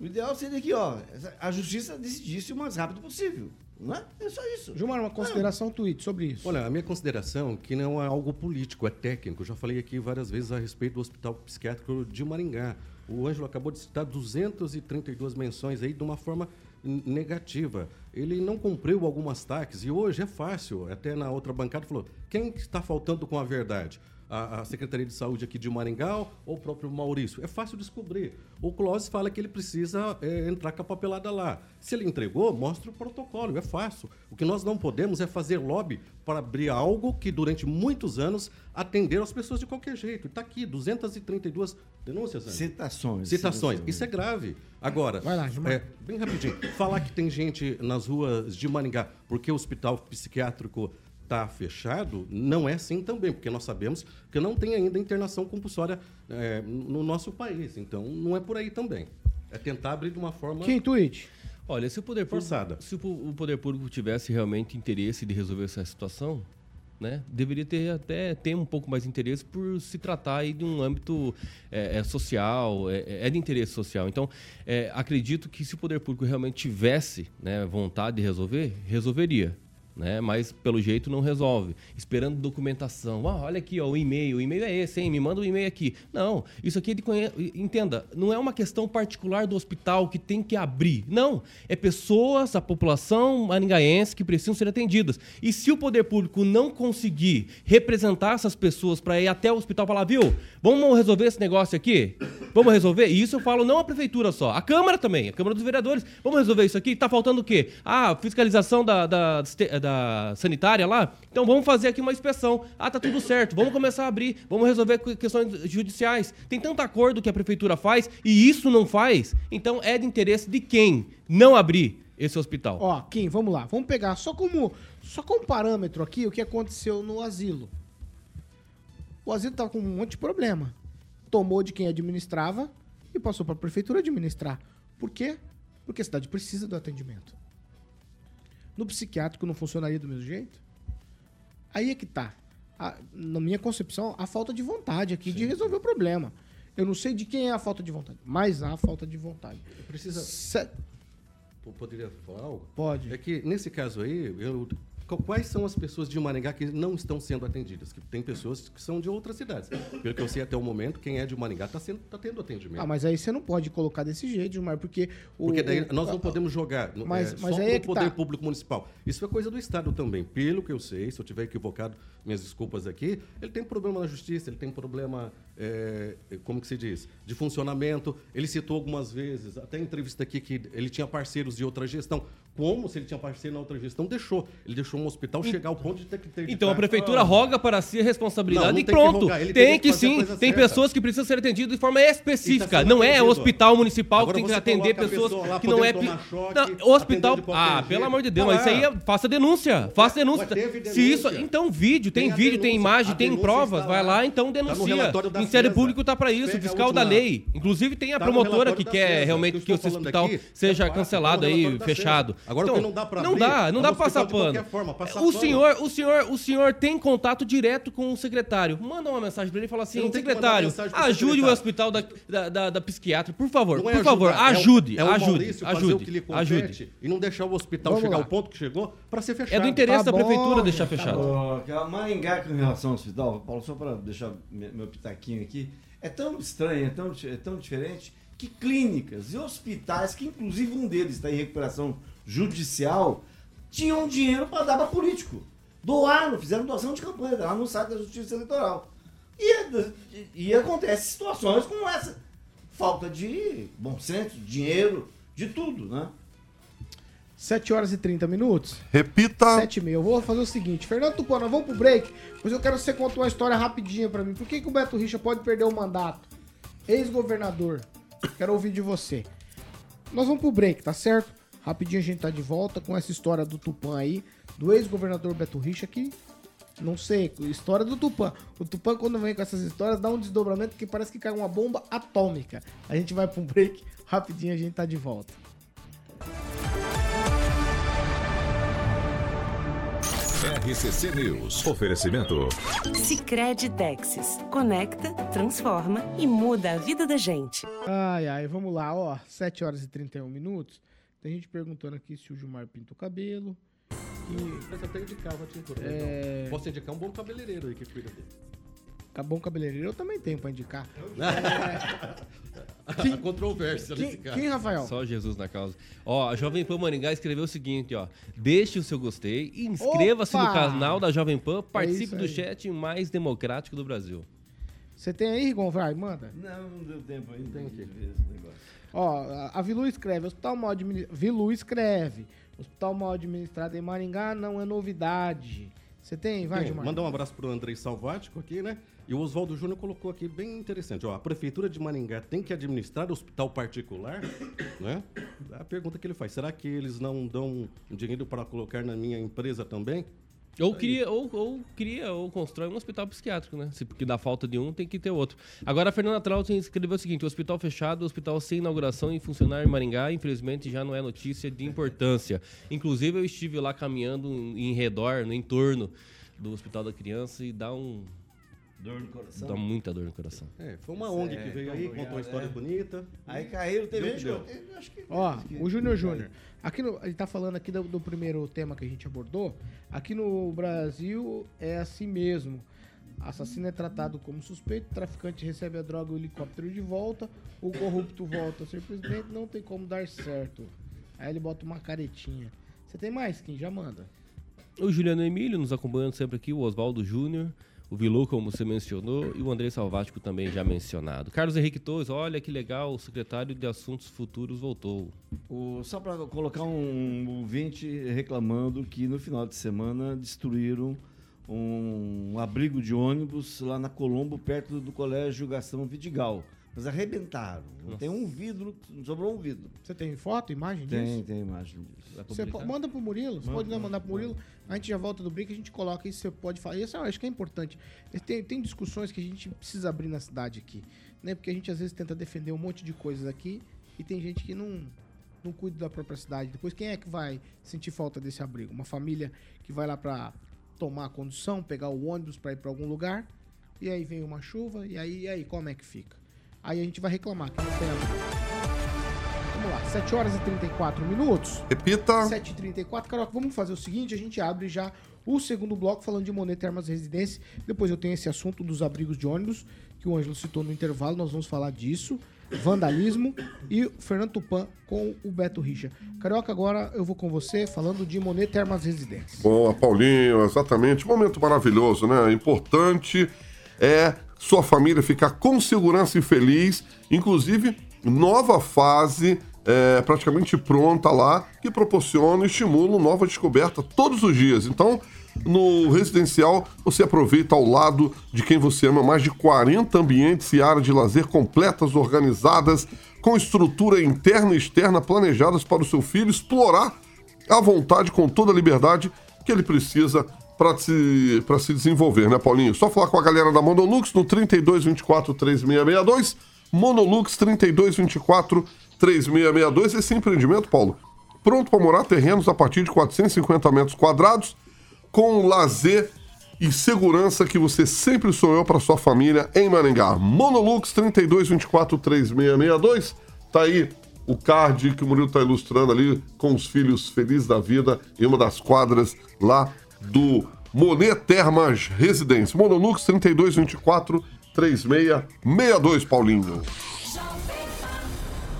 Speaker 6: O ideal seria que, ó, a justiça decidisse o mais rápido possível. Não é? É só isso.
Speaker 1: Gilmar, uma consideração tweet sobre isso.
Speaker 5: Olha, a minha consideração é que não é algo político, é técnico. Eu já falei aqui várias vezes a respeito do Hospital Psiquiátrico de Maringá. O Ângelo acabou de citar 232 menções aí de uma forma negativa. Ele não cumpriu algumas taques e hoje é fácil. Até na outra bancada falou: quem está faltando com a verdade? A, a Secretaria de Saúde aqui de Maringá ou o próprio Maurício? É fácil descobrir. O Clóvis fala que ele precisa é, entrar com a papelada lá. Se ele entregou, mostra o protocolo, é fácil. O que nós não podemos é fazer lobby para abrir algo que durante muitos anos atenderam as pessoas de qualquer jeito. Está aqui, 232 denúncias.
Speaker 6: Citações.
Speaker 5: Citações. Isso é grave. Agora,
Speaker 1: Vai lá, Gilmar.
Speaker 5: é, bem rapidinho. Falar que tem gente nas ruas de Maringá porque o hospital psiquiátrico está fechado, não é assim também, porque nós sabemos que não tem ainda internação compulsória é, no nosso país. Então, não é por aí também. É tentar abrir de uma forma...
Speaker 1: Quem tweet?
Speaker 4: Olha, se o poder público,
Speaker 5: Forçada.
Speaker 4: se o po- o poder público tivesse realmente interesse de resolver essa situação, né, deveria ter até ter um pouco mais de interesse por se tratar aí de um âmbito é, é, social, é, é de interesse social. Então, é, acredito que se o poder público realmente tivesse né, vontade de resolver, resolveria. Né? Mas pelo jeito não resolve. Esperando documentação. Ah, olha aqui, ó, o e-mail. O e-mail é esse, hein? Me manda o e-mail aqui. Não, isso aqui é entenda, não é uma questão particular do hospital que tem que abrir. Não, é pessoas, a população maringaense que precisam ser atendidas. E se o poder público não conseguir representar essas pessoas para ir até o hospital falar, viu, vamos resolver esse negócio aqui? Vamos resolver? E isso eu falo não a prefeitura só, a Câmara também, a Câmara dos Vereadores. Vamos resolver isso aqui? Tá faltando o quê? Ah, fiscalização da, da, da sanitária lá? Então vamos fazer aqui uma inspeção. Ah, tá tudo certo. Vamos começar a abrir. Vamos resolver que- questões judiciais. Tem tanto acordo que a prefeitura faz e isso não faz. Então é de interesse de quem não abrir esse hospital.
Speaker 1: Ó, Kim, vamos lá. Vamos pegar só como, só como parâmetro aqui o que aconteceu no asilo. O asilo tava com um monte de problema. Tomou de quem administrava e passou para a prefeitura administrar. Por quê? Porque a cidade precisa do atendimento. No psiquiátrico não funcionaria do mesmo jeito? Aí é que tá. A- na minha concepção, a falta de vontade aqui de resolver o problema. Eu não sei de quem é a falta de vontade, mas há falta de vontade.
Speaker 5: Precisa...
Speaker 1: Se-
Speaker 5: Poderia falar algo?
Speaker 1: Pode.
Speaker 5: É que, nesse caso aí, eu- quais são as pessoas de Maringá que não estão sendo atendidas? Que tem pessoas que são de outras cidades. Pelo que eu sei até o momento, quem é de Maringá está tá tendo atendimento.
Speaker 1: Ah, mas aí você não pode colocar desse jeito, Gilmar, porque... O,
Speaker 5: Porque daí
Speaker 1: o-
Speaker 5: nós não podemos jogar
Speaker 1: Mas-
Speaker 5: é,
Speaker 1: mas
Speaker 5: só
Speaker 1: aí é que
Speaker 5: poder
Speaker 1: tá.
Speaker 5: público municipal. Isso é coisa do Estado também. Pelo que eu sei, se eu tiver equivocado, minhas desculpas aqui, ele tem problema na justiça, ele tem problema, é, como que se diz, de funcionamento. Ele citou algumas vezes, até em entrevista aqui, que ele tinha parceiros de outra gestão. Como se ele tinha parceiro na outra gestão? Deixou. Ele deixou um hospital chegar ao ponto de ter que ter...
Speaker 4: Então a prefeitura roga para si a responsabilidade
Speaker 5: Não, não
Speaker 4: e
Speaker 5: tem que
Speaker 4: pronto. tem que
Speaker 5: que fazer a
Speaker 4: sim. Tem pessoas que precisam ser atendidas de forma
Speaker 5: E
Speaker 4: específica.
Speaker 5: tá
Speaker 4: não é o hospital municipal
Speaker 5: Agora
Speaker 4: que tem que atender pessoas
Speaker 5: pessoa
Speaker 4: que não é.
Speaker 5: choque,
Speaker 4: Não, o hospital. Ah,
Speaker 5: jeito.
Speaker 4: pelo amor de Deus,
Speaker 5: Tá
Speaker 4: mas isso aí
Speaker 5: lá.
Speaker 4: é, faça denúncia. Faça denúncia. Se isso, então vídeo, tem,
Speaker 5: Tem
Speaker 4: vídeo, tem
Speaker 5: denúncia.
Speaker 4: imagem,
Speaker 5: A
Speaker 4: tem provas,
Speaker 5: está
Speaker 4: vai
Speaker 5: lá.
Speaker 4: então
Speaker 5: Tá
Speaker 4: denuncia. o Ministério. Público tá para isso, fiscal da lei. Inclusive tem a
Speaker 5: Tá
Speaker 4: promotora que quer realmente
Speaker 5: que
Speaker 4: que esse
Speaker 5: falando
Speaker 4: hospital seja
Speaker 5: é
Speaker 4: cancelado
Speaker 5: tá
Speaker 4: aí, fechado.
Speaker 5: Agora, o que não dá pra
Speaker 4: Não dá, não
Speaker 5: é
Speaker 4: dá pra passar pano.
Speaker 5: Qualquer forma, passar
Speaker 4: O
Speaker 5: pano.
Speaker 4: senhor, o senhor, o senhor tem contato direto com o secretário. Manda uma mensagem pra ele e fala assim, secretário, ajude o
Speaker 5: secretário.
Speaker 4: hospital da, da, da, da psiquiatra, por favor,
Speaker 5: Não
Speaker 4: por
Speaker 5: é
Speaker 4: favor,
Speaker 5: ajudar, é o-
Speaker 4: ajude,
Speaker 5: é o
Speaker 4: ajude,
Speaker 5: Maurício fazer
Speaker 4: ajude,
Speaker 5: o que lhe compete
Speaker 4: ajude.
Speaker 5: E não deixar o hospital
Speaker 1: Vamos
Speaker 5: chegar
Speaker 1: lá.
Speaker 5: ao ponto que chegou para ser fechado.
Speaker 4: É do interesse
Speaker 1: Tá
Speaker 4: da prefeitura
Speaker 1: bom,
Speaker 4: deixar
Speaker 1: tá
Speaker 4: fechado.
Speaker 6: Aquela Maringá com relação ao hospital, Paulo, só para deixar me- meu pitaquinho aqui, é tão estranho, é tão, é tão diferente que clínicas e hospitais, que inclusive um deles está em recuperação judicial, tinham dinheiro para dar para político. Doaram, fizeram doação de campanha, tá lá no site da Justiça Eleitoral. E, e acontece situações como essa. Falta de bom senso, dinheiro, de tudo, né?
Speaker 1: 7 horas e 30 minutos.
Speaker 2: Repita.
Speaker 1: 7 e meia. Eu vou fazer o seguinte, Fernando Tupan, nós vamos pro break, mas eu quero que você conte uma história rapidinha pra mim. Por que, que o Beto Richa pode perder o mandato? Ex-governador. Quero ouvir de você. Nós vamos pro break, tá certo? Rapidinho a gente tá de volta com essa história do Tupã aí, do ex-governador Beto Richa, que não sei, história do Tupã. O Tupã, quando vem com essas histórias, dá um desdobramento que parece que cai uma bomba atômica. A gente vai pra um break, rapidinho a gente tá de volta.
Speaker 8: RCC News. Oferecimento.
Speaker 9: Sicredi Texas. Conecta, transforma e muda a vida da gente.
Speaker 1: Ai, ai, vamos lá, ó. 7 horas e 31 minutos. Tem gente perguntando aqui se o Gilmar pinta o cabelo. Que
Speaker 5: Mas até indicar, vou te indicar.
Speaker 1: É.
Speaker 5: Posso indicar um bom cabeleireiro aí que cuida dele.
Speaker 1: Bom cabeleireiro eu também tenho pra indicar.
Speaker 5: Controvérsia
Speaker 1: Quem,
Speaker 5: nesse caso.
Speaker 1: quem, Rafael?
Speaker 4: Só Jesus na causa. Ó, a Jovem Pan Maringá escreveu o seguinte, ó. Deixe o seu gostei, inscreva-se no canal da Jovem Pan,
Speaker 1: isso
Speaker 4: participe do
Speaker 1: aí.
Speaker 4: chat mais democrático do Brasil.
Speaker 1: Você tem aí, Rigon? Vai, manda.
Speaker 6: Não, não deu tempo ainda. Tem que ver esse negócio.
Speaker 1: Ó, a- Vilu escreve, Hospital Mal Administrado. Vilu escreve. Hospital Mal Administrado em Maringá não é novidade. Você tem? Vai, Gilmar.
Speaker 5: mandar um abraço pro Andrei Salvático aqui, né? E o Oswaldo Júnior colocou aqui bem interessante. Ó, a Prefeitura de Maringá tem que administrar hospital particular, né? A pergunta que ele faz, será que eles não dão dinheiro para colocar na minha empresa também?
Speaker 4: Ou cria, ou, ou cria, ou constrói um hospital psiquiátrico, né? Se, porque da falta de um, tem que ter outro. Agora, a Fernanda Trautem escreveu o seguinte: hospital fechado, hospital sem inauguração e funcionar em Maringá, infelizmente já não é notícia de importância. Inclusive, eu estive lá caminhando em redor, no entorno do Hospital da Criança e dá um.
Speaker 6: Dor no coração.
Speaker 4: dá muita dor no coração.
Speaker 5: É, foi uma ONG que veio aí, contou uma história bonita.
Speaker 6: Aí caíram, teve
Speaker 5: Deu
Speaker 6: gente
Speaker 5: que
Speaker 6: acho que-
Speaker 1: Ó, o Júnior Júnior. Aqui no, ele tá falando aqui do, do primeiro tema que a gente abordou. Aqui no Brasil é assim mesmo. Assassino é tratado como suspeito, traficante recebe a droga e o helicóptero de volta, o corrupto volta a ser presidente, não tem como dar certo. Aí ele bota uma caretinha. Você tem mais, Kim? Já manda.
Speaker 4: O Juliano Emílio nos acompanhando sempre aqui, o Oswaldo Júnior, o Vilu, como você mencionou, e o André Salvático também já mencionado. Carlos Henrique Torres, olha que legal, o secretário de Assuntos Futuros voltou.
Speaker 6: O- só para colocar um ouvinte reclamando que no final de semana destruíram um abrigo de ônibus lá na Colombo, perto do colégio Gastão Vidigal. Mas arrebentaram. Tem um vidro, sobrou um vidro.
Speaker 1: Você tem foto, imagem
Speaker 6: Tem,
Speaker 1: disso?
Speaker 6: tem imagem disso.
Speaker 1: Você manda pro Murilo, você pode não mandar pro Murilo, a gente já volta do break, a gente coloca isso, você pode falar. Isso eu acho que é importante. Tem, tem discussões que a gente precisa abrir na cidade aqui, né? Porque a gente às vezes tenta defender um monte de coisas aqui e tem gente que não, não cuida da própria cidade. Depois, quem é que vai sentir falta desse abrigo? Uma família que vai lá pra tomar a condução, pegar o ônibus pra ir pra algum lugar, e aí vem uma chuva, e aí, e aí como é que fica? Aí a gente vai reclamar que não tem. Vamos lá, 7 horas e 34 minutos.
Speaker 2: Repita.
Speaker 1: 7h34. Carioca, vamos fazer o seguinte: a gente abre já o segundo bloco falando de Monet Termas Residência. Depois eu tenho esse assunto dos abrigos de ônibus, que o Ângelo citou no intervalo. Nós vamos falar disso. Vandalismo e o Fernando Tupan com o Beto Richa. Carioca, agora eu vou com você falando de Monet Termas Residência.
Speaker 2: Boa, Paulinho, exatamente. Momento maravilhoso, né? Importante é sua família ficar com segurança e feliz. Inclusive, nova fase é, praticamente pronta lá, que proporciona e estimula nova descoberta todos os dias. Então, no residencial, você aproveita ao lado de quem você ama mais de 40 ambientes e áreas de lazer completas, organizadas, com estrutura interna e externa planejadas para o seu filho explorar à vontade, com toda a liberdade que ele precisa para se, se desenvolver, né, Paulinho? Só falar com a galera da Monolux no 3224 3662. Monolux 3224 3662. Esse empreendimento, Paulo, pronto para morar terrenos a partir de 450 metros quadrados, com lazer e segurança que você sempre sonhou para sua família em Maringá. Monolux 3224 3662. Tá aí o card que o Murilo está ilustrando ali com os filhos felizes da vida em uma das quadras lá do Monet Termas Residência. Monolux 3224 3662, Paulinho.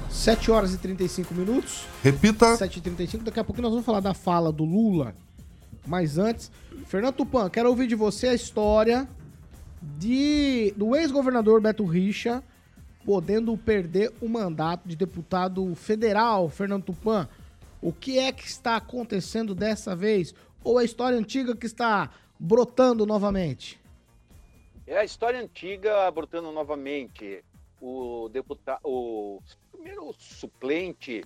Speaker 1: 7 horas e 35 minutos.
Speaker 2: Repita.
Speaker 1: 7h35. Daqui a pouco nós vamos falar da fala do Lula. Mas antes, Fernando Tupan, quero ouvir de você a história de do ex-governador Beto Richa podendo perder o mandato de deputado federal. Fernando Tupan, O que é que está acontecendo dessa vez? Ou a história antiga que está brotando novamente?
Speaker 3: É a história antiga brotando novamente. O deputado, o primeiro suplente,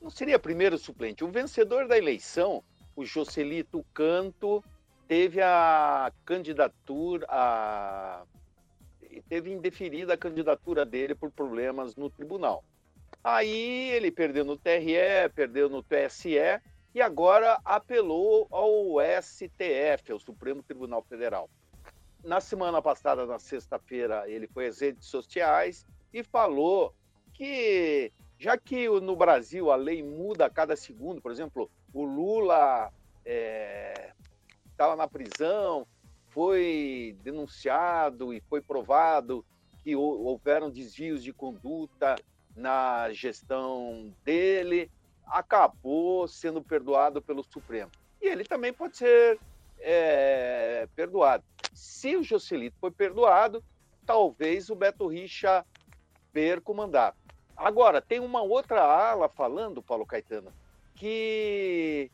Speaker 3: não seria primeiro suplente, o vencedor da eleição, o Jocelito Canto, teve a candidatura, a, teve indeferida a candidatura dele por problemas no tribunal. Aí ele perdeu no TRE, perdeu no TSE e agora apelou ao STF, ao Supremo Tribunal Federal. Na semana passada, na sexta-feira, ele foi às redes sociais e falou que, já que no Brasil a lei muda a cada segundo, por exemplo, o Lula estava é, na prisão, foi denunciado e foi provado que houveram desvios de conduta na gestão dele, acabou sendo perdoado pelo Supremo. E ele também pode ser é, perdoado. Se o Jocelito foi perdoado, talvez o Beto Richa perca o mandato. Agora, tem uma outra ala falando, Paulo Caetano, que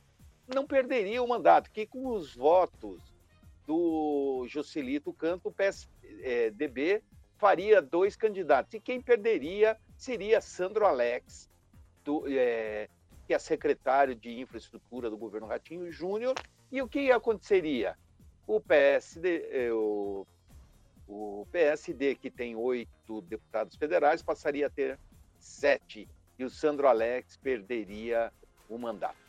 Speaker 3: não perderia o mandato, que com os votos do Jocelito Canto, o PSDB faria dois candidatos. E quem perderia seria Sandro Alex, do, é, que é secretário de infraestrutura do governo Ratinho Júnior. E o que aconteceria? O PSD, é, o, o PSD, que tem oito deputados federais, passaria a ter sete. E o Sandro Alex perderia o mandato.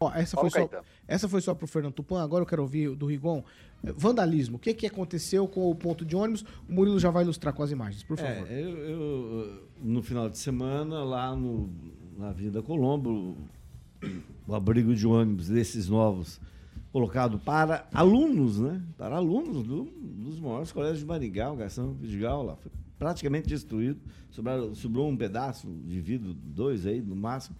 Speaker 1: Ó, essa, foi só, essa foi só pro Fernando Tupan, agora eu quero ouvir do Rigon. Vandalismo, o que, que aconteceu com o ponto de ônibus? O Murilo já vai ilustrar com as imagens, por favor.
Speaker 6: É, eu, eu, no final de semana, lá no, na Avenida Colombo, o abrigo de ônibus desses novos, colocado para alunos, né? Para alunos do, dos maiores colégios de Maringá, o Garção Vidigal lá. Foi praticamente destruído. Sobrou, sobrou um pedaço de vidro, dois aí, no máximo.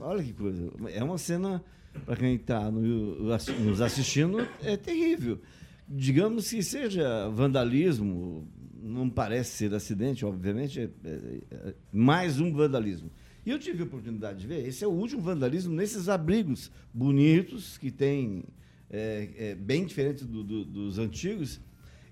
Speaker 6: Olha que coisa. É uma cena, para quem está nos assistindo, é terrível. Digamos que seja vandalismo, não parece ser acidente, obviamente, é, é, é mais um vandalismo. E eu tive a oportunidade de ver, esse é o último vandalismo nesses abrigos bonitos, que tem é, é, bem diferente do, do, dos antigos.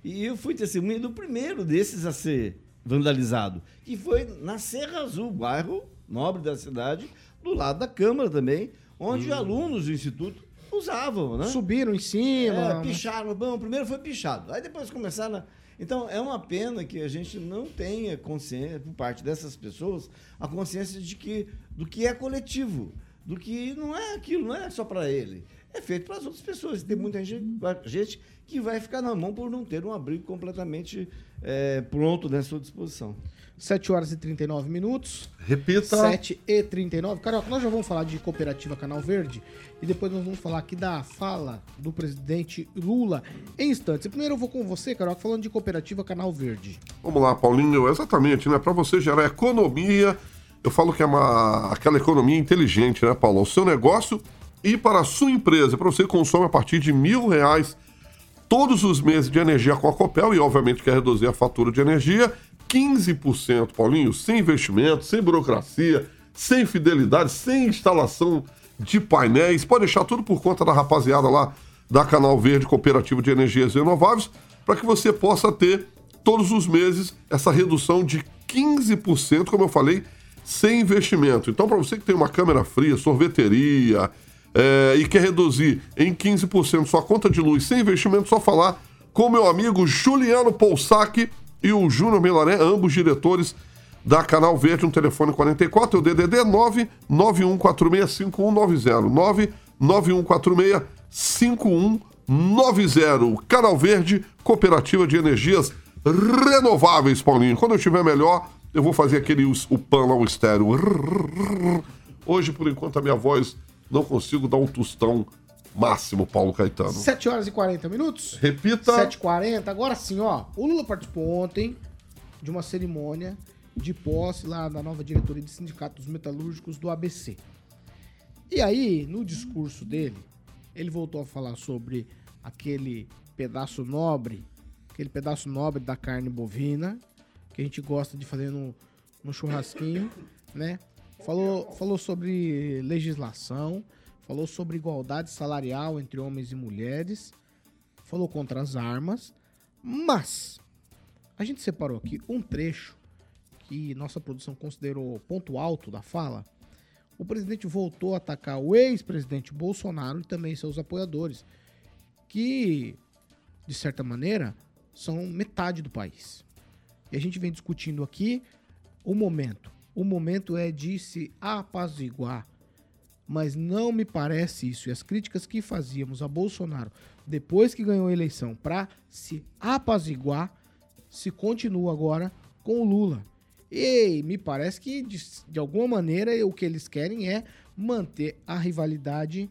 Speaker 6: E eu fui testemunha do primeiro desses a ser vandalizado, que foi na Serra Azul, bairro nobre da cidade, do lado da Câmara também, onde hum. alunos do Instituto usavam, né?
Speaker 1: Subiram em cima.
Speaker 6: É, picharam. Bom, primeiro foi pichado. Aí depois começaram a... Então, é uma pena que a gente não tenha consciência, por parte dessas pessoas, a consciência de que, do que é coletivo, do que não é aquilo, não é só para ele. É feito para as outras pessoas. Tem muita gente, que vai ficar na mão por não ter um abrigo completamente é, pronto à sua disposição.
Speaker 1: 7 horas e 39 minutos.
Speaker 2: Repita.
Speaker 1: 7 e 39. Carioca, nós já vamos falar de Cooperativa Canal Verde e depois nós vamos falar aqui da fala do presidente Lula em instantes. Primeiro eu vou com você, Carioca, falando de Cooperativa Canal Verde.
Speaker 2: Vamos lá, Paulinho. Exatamente, né? Para você gerar economia, eu falo que é uma, aquela economia inteligente, né, Paulo? O seu negócio e para a sua empresa, para você consome a partir de mil reais todos os meses de energia com a Copel e, obviamente, quer reduzir a fatura de energia 15%, Paulinho, sem investimento, sem burocracia, sem fidelidade, sem instalação de painéis. Pode deixar tudo por conta da rapaziada lá da Canal Verde Cooperativa de Energias Renováveis, para que você possa ter todos os meses essa redução de 15%, como eu falei, sem investimento. Então, para você que tem uma câmera fria, sorveteria é, e quer reduzir em 15% sua conta de luz sem investimento, só falar com meu amigo Juliano Poussac e o Júnior Melaré, ambos diretores da Canal Verde, um telefone 44, é o DDD 991465190. 991465190. Canal Verde, Cooperativa de Energias Renováveis, Paulinho. Quando eu estiver melhor, eu vou fazer aquele o pan lá, o estéreo. Hoje, por enquanto, a minha voz não consigo dar um tostão máximo, Paulo Caetano.
Speaker 1: 7 horas e 40 minutos.
Speaker 2: Repita.
Speaker 1: 7h40. Agora sim, ó. O Lula participou ontem de uma cerimônia de posse lá da nova diretoria de sindicatos metalúrgicos do ABC. E aí, no discurso dele, ele voltou a falar sobre aquele pedaço nobre, aquele pedaço nobre da carne bovina, que a gente gosta de fazer no, no churrasquinho, né? Falou, falou sobre legislação, falou sobre igualdade salarial entre homens e mulheres, falou contra as armas, mas a gente separou aqui um trecho que nossa produção considerou ponto alto da fala. O presidente voltou a atacar o ex-presidente Bolsonaro e também seus apoiadores, que, de certa maneira, são metade do país. E a gente vem discutindo aqui o momento. O momento é de se apaziguar. Mas não me parece isso. E as críticas que fazíamos a Bolsonaro depois que ganhou a eleição para se apaziguar, se continua agora com o Lula. E me parece que, de, de alguma maneira, o que eles querem é manter a rivalidade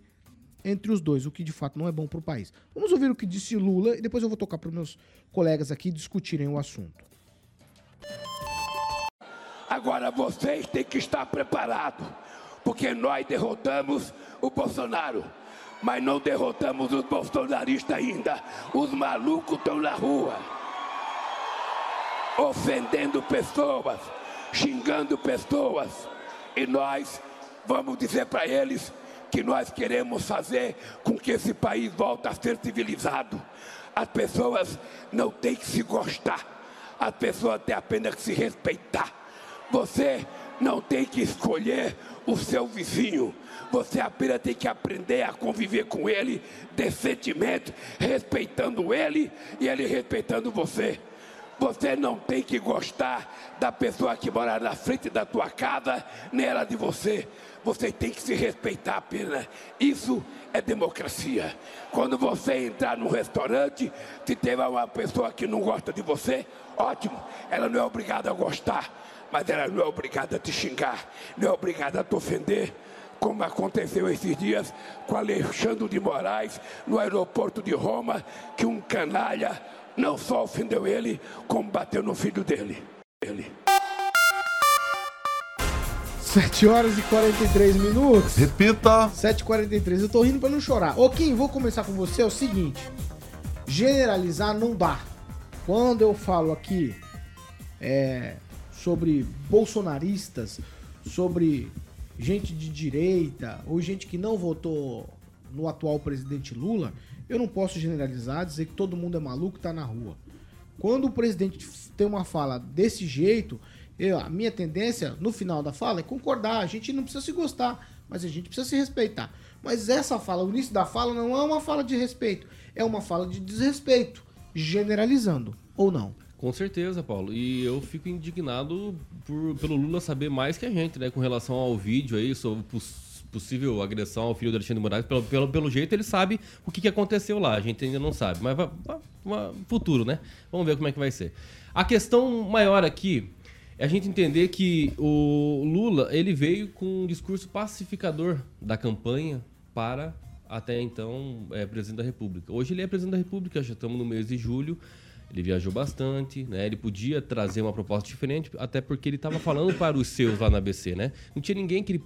Speaker 1: entre os dois, o que de fato não é bom para o país. Vamos ouvir o que disse Lula e depois eu vou tocar para os meus colegas aqui discutirem o assunto.
Speaker 10: Agora vocês têm que estar preparados, porque nós derrotamos o Bolsonaro, mas não derrotamos os bolsonaristas ainda. Os malucos estão na rua, ofendendo pessoas, xingando pessoas, e nós vamos dizer para eles que nós queremos fazer com que esse país volte a ser civilizado. As pessoas não têm que se gostar, as pessoas têm apenas que se respeitar. Você não tem que escolher o seu vizinho. Você apenas tem que aprender a conviver com ele decentemente, respeitando ele e ele respeitando você. Você não tem que gostar da pessoa que mora na frente da tua casa, nem ela de você. Você tem que se respeitar apenas. Isso é democracia. Quando você entrar num restaurante, se tiver uma pessoa que não gosta de você, ótimo, ela não é obrigada a gostar mas ela não é obrigada a te xingar, não é obrigada a te ofender, como aconteceu esses dias com Alexandre de Moraes no aeroporto de Roma, que um canalha não só ofendeu ele, como bateu no filho dele. Ele.
Speaker 1: 7 horas e 43 minutos.
Speaker 2: Repita.
Speaker 1: 7h43. Eu tô rindo pra não chorar. Ô, Kim, vou começar com você. É o seguinte: generalizar não dá. Quando eu falo aqui é, sobre bolsonaristas, sobre gente de direita ou gente que não votou no atual presidente Lula, eu não posso generalizar, dizer que todo mundo é maluco e tá na rua. Quando o presidente tem uma fala desse jeito, eu, a minha tendência no final da fala é concordar. A gente não precisa se gostar, mas a gente precisa se respeitar. Mas essa fala, o início da fala não é uma fala de respeito, é uma fala de desrespeito, generalizando ou não.
Speaker 4: Com certeza, Paulo. E eu fico indignado por, pelo Lula saber mais que a gente, né? Com relação ao vídeo aí, sobre poss possível agressão ao filho do Alexandre Moraes. Pelo, pelo, pelo jeito, ele sabe o que, que aconteceu lá. A gente ainda não sabe. Mas vai, futuro, né? Vamos ver como é que vai ser. A questão maior aqui é a gente entender que o Lula, ele veio com um discurso pacificador da campanha para até então é, presidente da República. Hoje ele é presidente da República, já estamos no mês de julho. Ele viajou bastante, né? Ele podia trazer uma proposta diferente, até porque ele estava falando para os seus lá na ABC, né? Não tinha ninguém que ele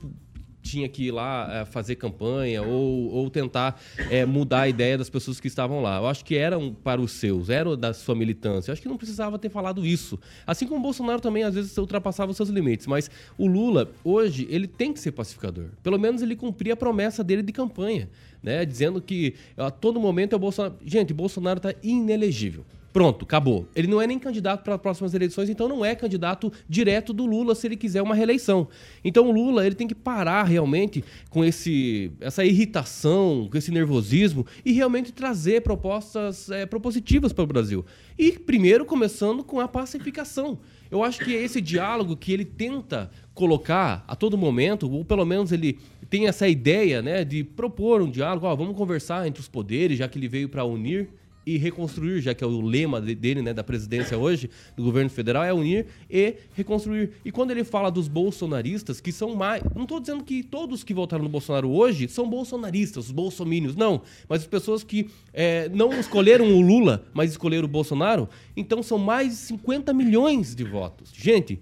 Speaker 4: tinha que ir lá é, fazer campanha ou, ou tentar é, mudar a ideia das pessoas que estavam lá. Eu acho que eram para os seus, eram da sua militância. Eu acho que não precisava ter falado isso. Assim como o Bolsonaro também, às vezes, ultrapassava os seus limites. Mas o Lula, hoje, ele tem que ser pacificador. Pelo menos ele cumpria a promessa dele de campanha, né? Dizendo que a todo momento é o Bolsonaro. Gente, Bolsonaro está inelegível. Pronto, acabou. Ele não é nem candidato para as próximas eleições, então não é candidato direto do Lula se ele quiser uma reeleição. Então o Lula ele tem que parar realmente com esse, essa irritação, com esse nervosismo e realmente trazer propostas é, propositivas para o Brasil. E primeiro começando com a pacificação. Eu acho que é esse diálogo que ele tenta colocar a todo momento, ou pelo menos ele tem essa ideia né, de propor um diálogo, ó, vamos conversar entre os poderes, já que ele veio para unir e reconstruir, já que é o lema dele, né, da presidência hoje, do governo federal, é unir e reconstruir. E quando ele fala dos bolsonaristas, que são mais. Não estou dizendo que todos que votaram no Bolsonaro hoje são bolsonaristas, os bolsomínios, não. Mas as pessoas que é, não escolheram o Lula, mas escolheram o Bolsonaro, então são mais de 50 milhões de votos. Gente.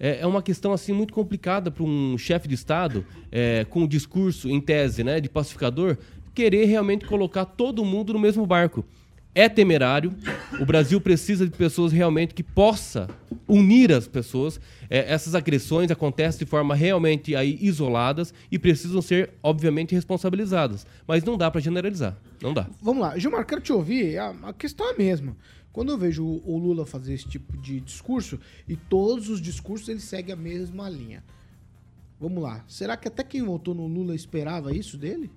Speaker 4: É, é uma questão assim muito complicada para um chefe de Estado é, com um discurso em tese né, de pacificador querer realmente colocar todo mundo no mesmo barco. É temerário. O Brasil precisa de pessoas realmente que possa unir as pessoas. É, essas agressões acontecem de forma realmente aí isoladas e precisam ser, obviamente, responsabilizadas. Mas não dá para generalizar. Não dá.
Speaker 1: Vamos lá, Gilmar, quero te ouvir. A, a questão é a mesma. Quando eu vejo o, o Lula fazer esse tipo de discurso, e todos os discursos ele segue a mesma linha. Vamos lá. Será que até quem votou no Lula esperava isso dele?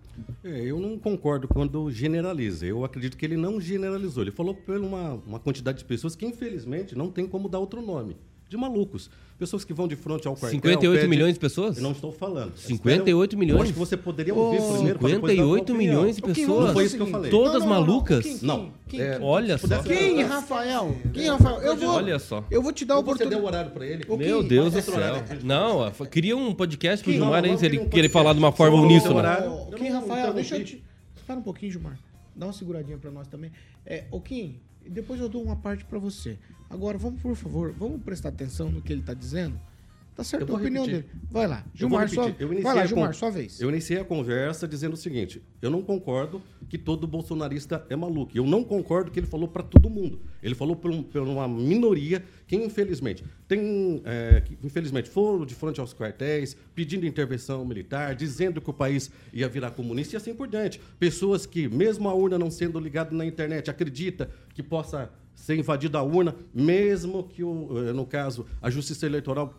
Speaker 5: É, eu não concordo quando generaliza. Eu acredito que ele não generalizou. Ele falou por uma, uma quantidade de pessoas que, infelizmente, não tem como dar outro nome. De malucos. Pessoas que vão de frente ao quartel.
Speaker 4: 58
Speaker 5: pedem-
Speaker 4: milhões de pessoas?
Speaker 5: Eu não estou falando.
Speaker 4: 58
Speaker 5: Eu
Speaker 4: milhões?
Speaker 5: acho que você poderia ouvir primeiro. a sua
Speaker 4: 58
Speaker 5: opinião.
Speaker 4: milhões de pessoas?
Speaker 5: Não foi isso que eu
Speaker 1: o
Speaker 5: falei.
Speaker 4: Todas
Speaker 1: Não, não,
Speaker 4: malucas?
Speaker 1: Kim, Kim,
Speaker 5: Não.
Speaker 1: Kim,
Speaker 5: É.
Speaker 4: Olha só.
Speaker 1: Quem, Rafael? Quem, Rafael? Eu vou.
Speaker 4: Olha só.
Speaker 1: Eu vou te dar a
Speaker 5: Você deu o
Speaker 1: oportunidade.
Speaker 5: horário para ele.
Speaker 4: Meu Deus do céu. Não, queria um podcast pro Gilmar
Speaker 5: não
Speaker 4: se ele
Speaker 5: queria
Speaker 4: querer falar de uma forma uníssona.
Speaker 5: Eu não
Speaker 1: Rafael, deixa eu te. Espera um pouquinho, Gilmar. Dá uma seguradinha pra nós também. É, ô Kim, depois eu dou uma parte pra você. Agora, vamos, por favor, vamos prestar atenção no que ele tá dizendo. Tá certo a
Speaker 5: vou
Speaker 1: opinião
Speaker 5: repetir.
Speaker 1: dele. Vai lá. Gilmar,
Speaker 5: iniciei
Speaker 1: vai lá, Gilmar,
Speaker 5: con-
Speaker 1: sua vez.
Speaker 5: Eu iniciei a conversa dizendo o seguinte: eu não concordo que todo bolsonarista é maluco. Eu não concordo que ele falou para todo mundo. Ele falou por, um- uma minoria que, infelizmente, tem, é, que, infelizmente, foram de frente aos quartéis, pedindo intervenção militar, dizendo que o país ia virar comunista e assim por diante. Pessoas que, mesmo a urna não sendo ligada na internet, acredita que possa ser invadida a urna, mesmo que, o, eh, no caso, a Justiça Eleitoral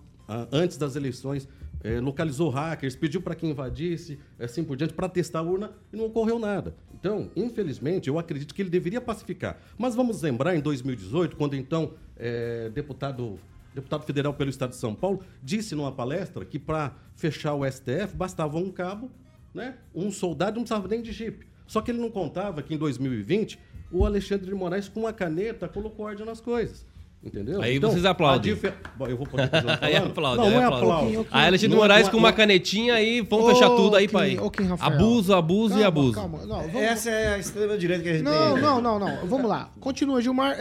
Speaker 5: antes das eleições, eh, localizou hackers, pediu para que invadisse, assim por diante, para testar a urna e não ocorreu nada. Então, infelizmente, eu acredito que ele deveria pacificar. Mas vamos lembrar, em 2018, quando então eh, deputado, deputado federal pelo Estado de São Paulo disse numa palestra que para fechar o STF bastava um cabo, né, um soldado, não precisava nem de jipe. Só que ele não contava que em 2020 o Alexandre de Moraes, com uma caneta, colocou ordem nas coisas. Entendeu?
Speaker 4: Aí vocês aplaudem.
Speaker 5: difer- Bom, eu vou poder
Speaker 4: Aí aplaude,
Speaker 5: Não,
Speaker 4: aí
Speaker 5: não é
Speaker 4: aplaude. Aí Alexandre de
Speaker 5: Não
Speaker 4: Moraes
Speaker 5: não
Speaker 4: com uma
Speaker 5: não-
Speaker 4: canetinha aí, vamos fechar tudo aí,
Speaker 1: Kim,
Speaker 4: pai.
Speaker 1: Rafael.
Speaker 4: Abuso, abuso
Speaker 1: Calma,
Speaker 4: e abuso.
Speaker 1: Calma, não, vamos,
Speaker 6: Essa é a extrema direita que a gente
Speaker 1: não,
Speaker 6: tem.
Speaker 1: não, não, não. Vamos lá. Continua, Gilmar.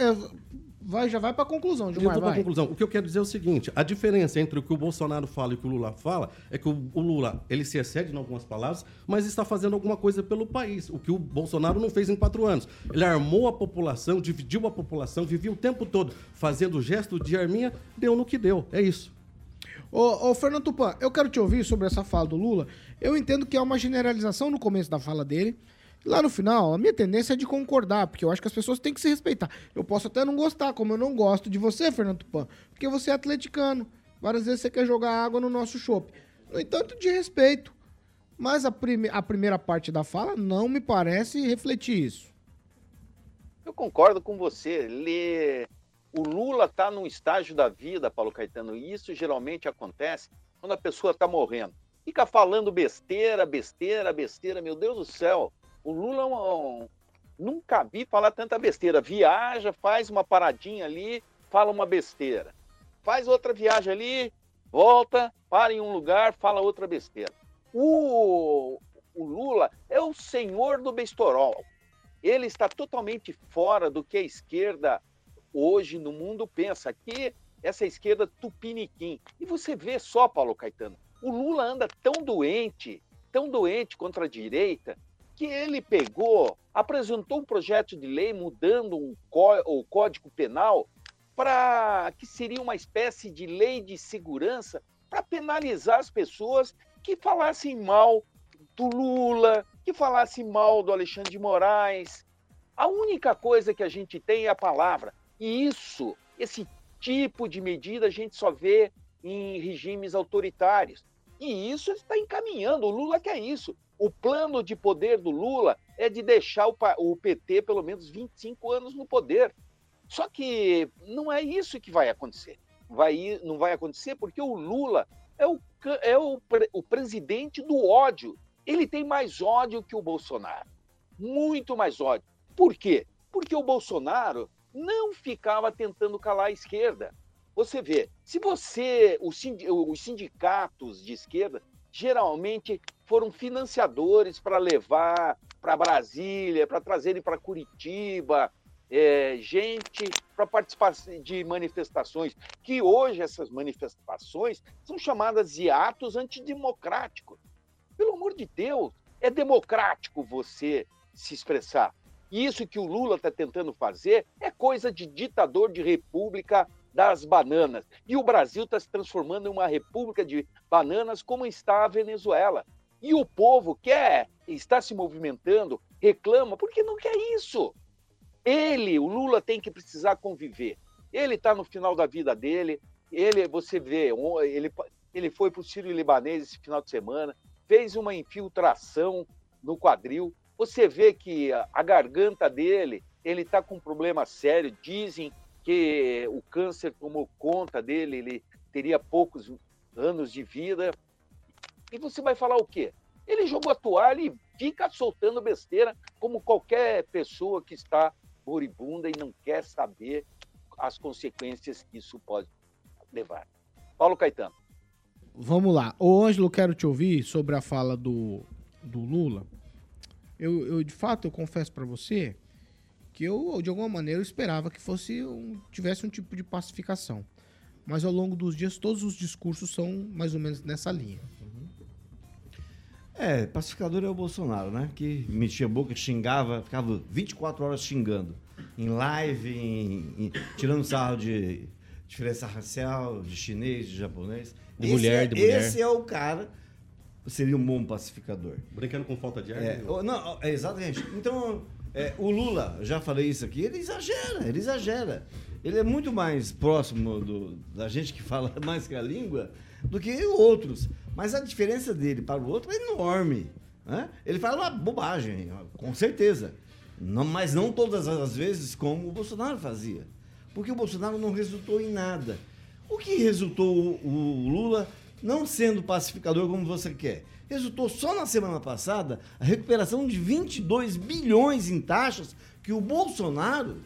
Speaker 1: Vai, já vai pra conclusão,
Speaker 5: Eu
Speaker 1: Gilmar.
Speaker 5: vou para a conclusão. O que eu quero dizer é o seguinte: a diferença entre o que o Bolsonaro fala e o que o Lula fala é que o, o Lula ele se excede em algumas palavras, mas está fazendo alguma coisa pelo país. O que o Bolsonaro não fez em quatro anos. Ele armou a população, dividiu a população, vivia o tempo todo fazendo gesto de arminha, deu no que deu. É isso.
Speaker 1: Ô, ô, Fernando Tupan, eu quero te ouvir sobre essa fala do Lula. Eu entendo que é uma generalização no começo da fala dele. Lá no final, a minha tendência é de concordar, porque eu acho que as pessoas têm que se respeitar. Eu posso até não gostar, como eu não gosto de você, Fernando Tupan, porque você é atleticano. Várias vezes você quer jogar água no nosso chopp. No entanto, de respeito. Mas a, prime a primeira parte da fala não me parece refletir isso.
Speaker 3: Eu concordo com você. Lê... O Lula está num estágio da vida, Paulo Caetano, e isso geralmente acontece quando a pessoa está morrendo. Fica falando besteira, besteira, besteira, meu Deus do céu. O Lula é um- um- nunca vi falar tanta besteira. Viaja, faz uma paradinha ali, fala uma besteira. Faz outra viagem ali, volta, para em um lugar, fala outra besteira. O, o Lula é o senhor do bestorol ele está totalmente fora do que a esquerda hoje no mundo pensa, que essa esquerda tupiniquim. E você vê só, Paulo Caetano, o Lula anda tão doente, tão doente contra a direita, que ele pegou, apresentou um projeto de lei mudando um o Código Penal para que seria uma espécie de lei de segurança para penalizar as pessoas que falassem mal do Lula, que falassem mal do Alexandre de Moraes. A única coisa que a gente tem é a palavra. E isso, esse tipo de medida, a gente só vê em regimes autoritários. E isso está encaminhando. O Lula quer isso. O plano de poder do Lula é de deixar o, PT pelo menos 25 anos no poder. Só que não é isso que vai acontecer. Vai, não vai acontecer porque o Lula é, o, é o, o presidente do ódio. Ele tem mais ódio que o Bolsonaro. Muito mais ódio. Por quê? Porque o Bolsonaro não ficava tentando calar a esquerda. Você vê, se você, os sindicatos de esquerda, geralmente foram financiadores para levar para Brasília, para trazerem para Curitiba, é, gente para participar de manifestações, que hoje essas manifestações são chamadas de atos antidemocráticos. Pelo amor de Deus, é democrático você se expressar. E isso que o Lula está tentando fazer é coisa de ditador de república das bananas. E o Brasil está se transformando em uma república de bananas, como está a Venezuela. E o povo quer, está se movimentando, reclama, porque não quer isso. Ele, o Lula, tem que precisar conviver. Ele está no final da vida dele. Ele, você vê, ele, ele foi para o Sírio Libanês esse final de semana, fez uma infiltração no quadril. Você vê que a, garganta dele, ele está com um problema sério. Dizem que o câncer tomou conta dele, ele teria poucos anos de vida. E você vai falar o quê? Ele jogou a toalha e fica soltando besteira, como qualquer pessoa que está moribunda e não quer saber as consequências que isso pode levar. Paulo Caetano.
Speaker 1: Vamos lá. Ô, Ângelo, quero te ouvir sobre a fala do, do Lula. Eu, eu, de fato, eu confesso para você que eu, de alguma maneira, eu esperava que fosse um, tivesse um tipo de pacificação. Mas ao longo dos dias, todos os discursos são mais ou menos nessa linha.
Speaker 6: É, pacificador é o Bolsonaro, né? Que metia a boca, xingava, ficava 24 horas xingando. Em live, em, em, tirando sarro de diferença racial, de chinês, de japonês.
Speaker 4: De esse mulher,
Speaker 6: é,
Speaker 4: de mulher.
Speaker 6: Esse é o cara, seria um bom pacificador.
Speaker 5: Brincando com falta de ar.
Speaker 6: É,
Speaker 5: né?
Speaker 6: não, é, exatamente. Então, é, o Lula, já falei isso aqui, ele exagera, ele exagera. Ele é muito mais próximo do, da gente que fala mais que a língua do que outros. Mas a diferença dele para o outro é enorme. Né? Ele fala uma bobagem, com certeza. Não, mas não todas as vezes como o Bolsonaro fazia. Porque o Bolsonaro não resultou em nada. O que resultou o, o Lula não sendo pacificador como você quer? Resultou só na semana passada a recuperação de 22 bilhões em taxas que o Bolsonaro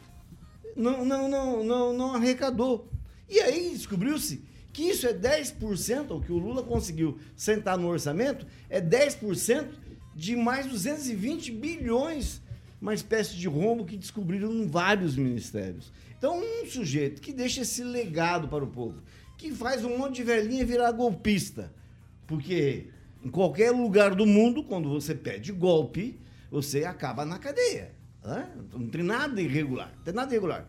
Speaker 6: não, não, não, não, não arrecadou. E aí descobriu-se que isso é 10%, o que o Lula conseguiu sentar no orçamento, é 10% de mais 220 bilhões, uma espécie de rombo que descobriram em vários ministérios. Então, um sujeito que deixa esse legado para o povo, que faz um monte de velhinha virar golpista, porque em qualquer lugar do mundo, quando você pede golpe, você acaba na cadeia. Né? Não tem nada irregular, não tem nada irregular.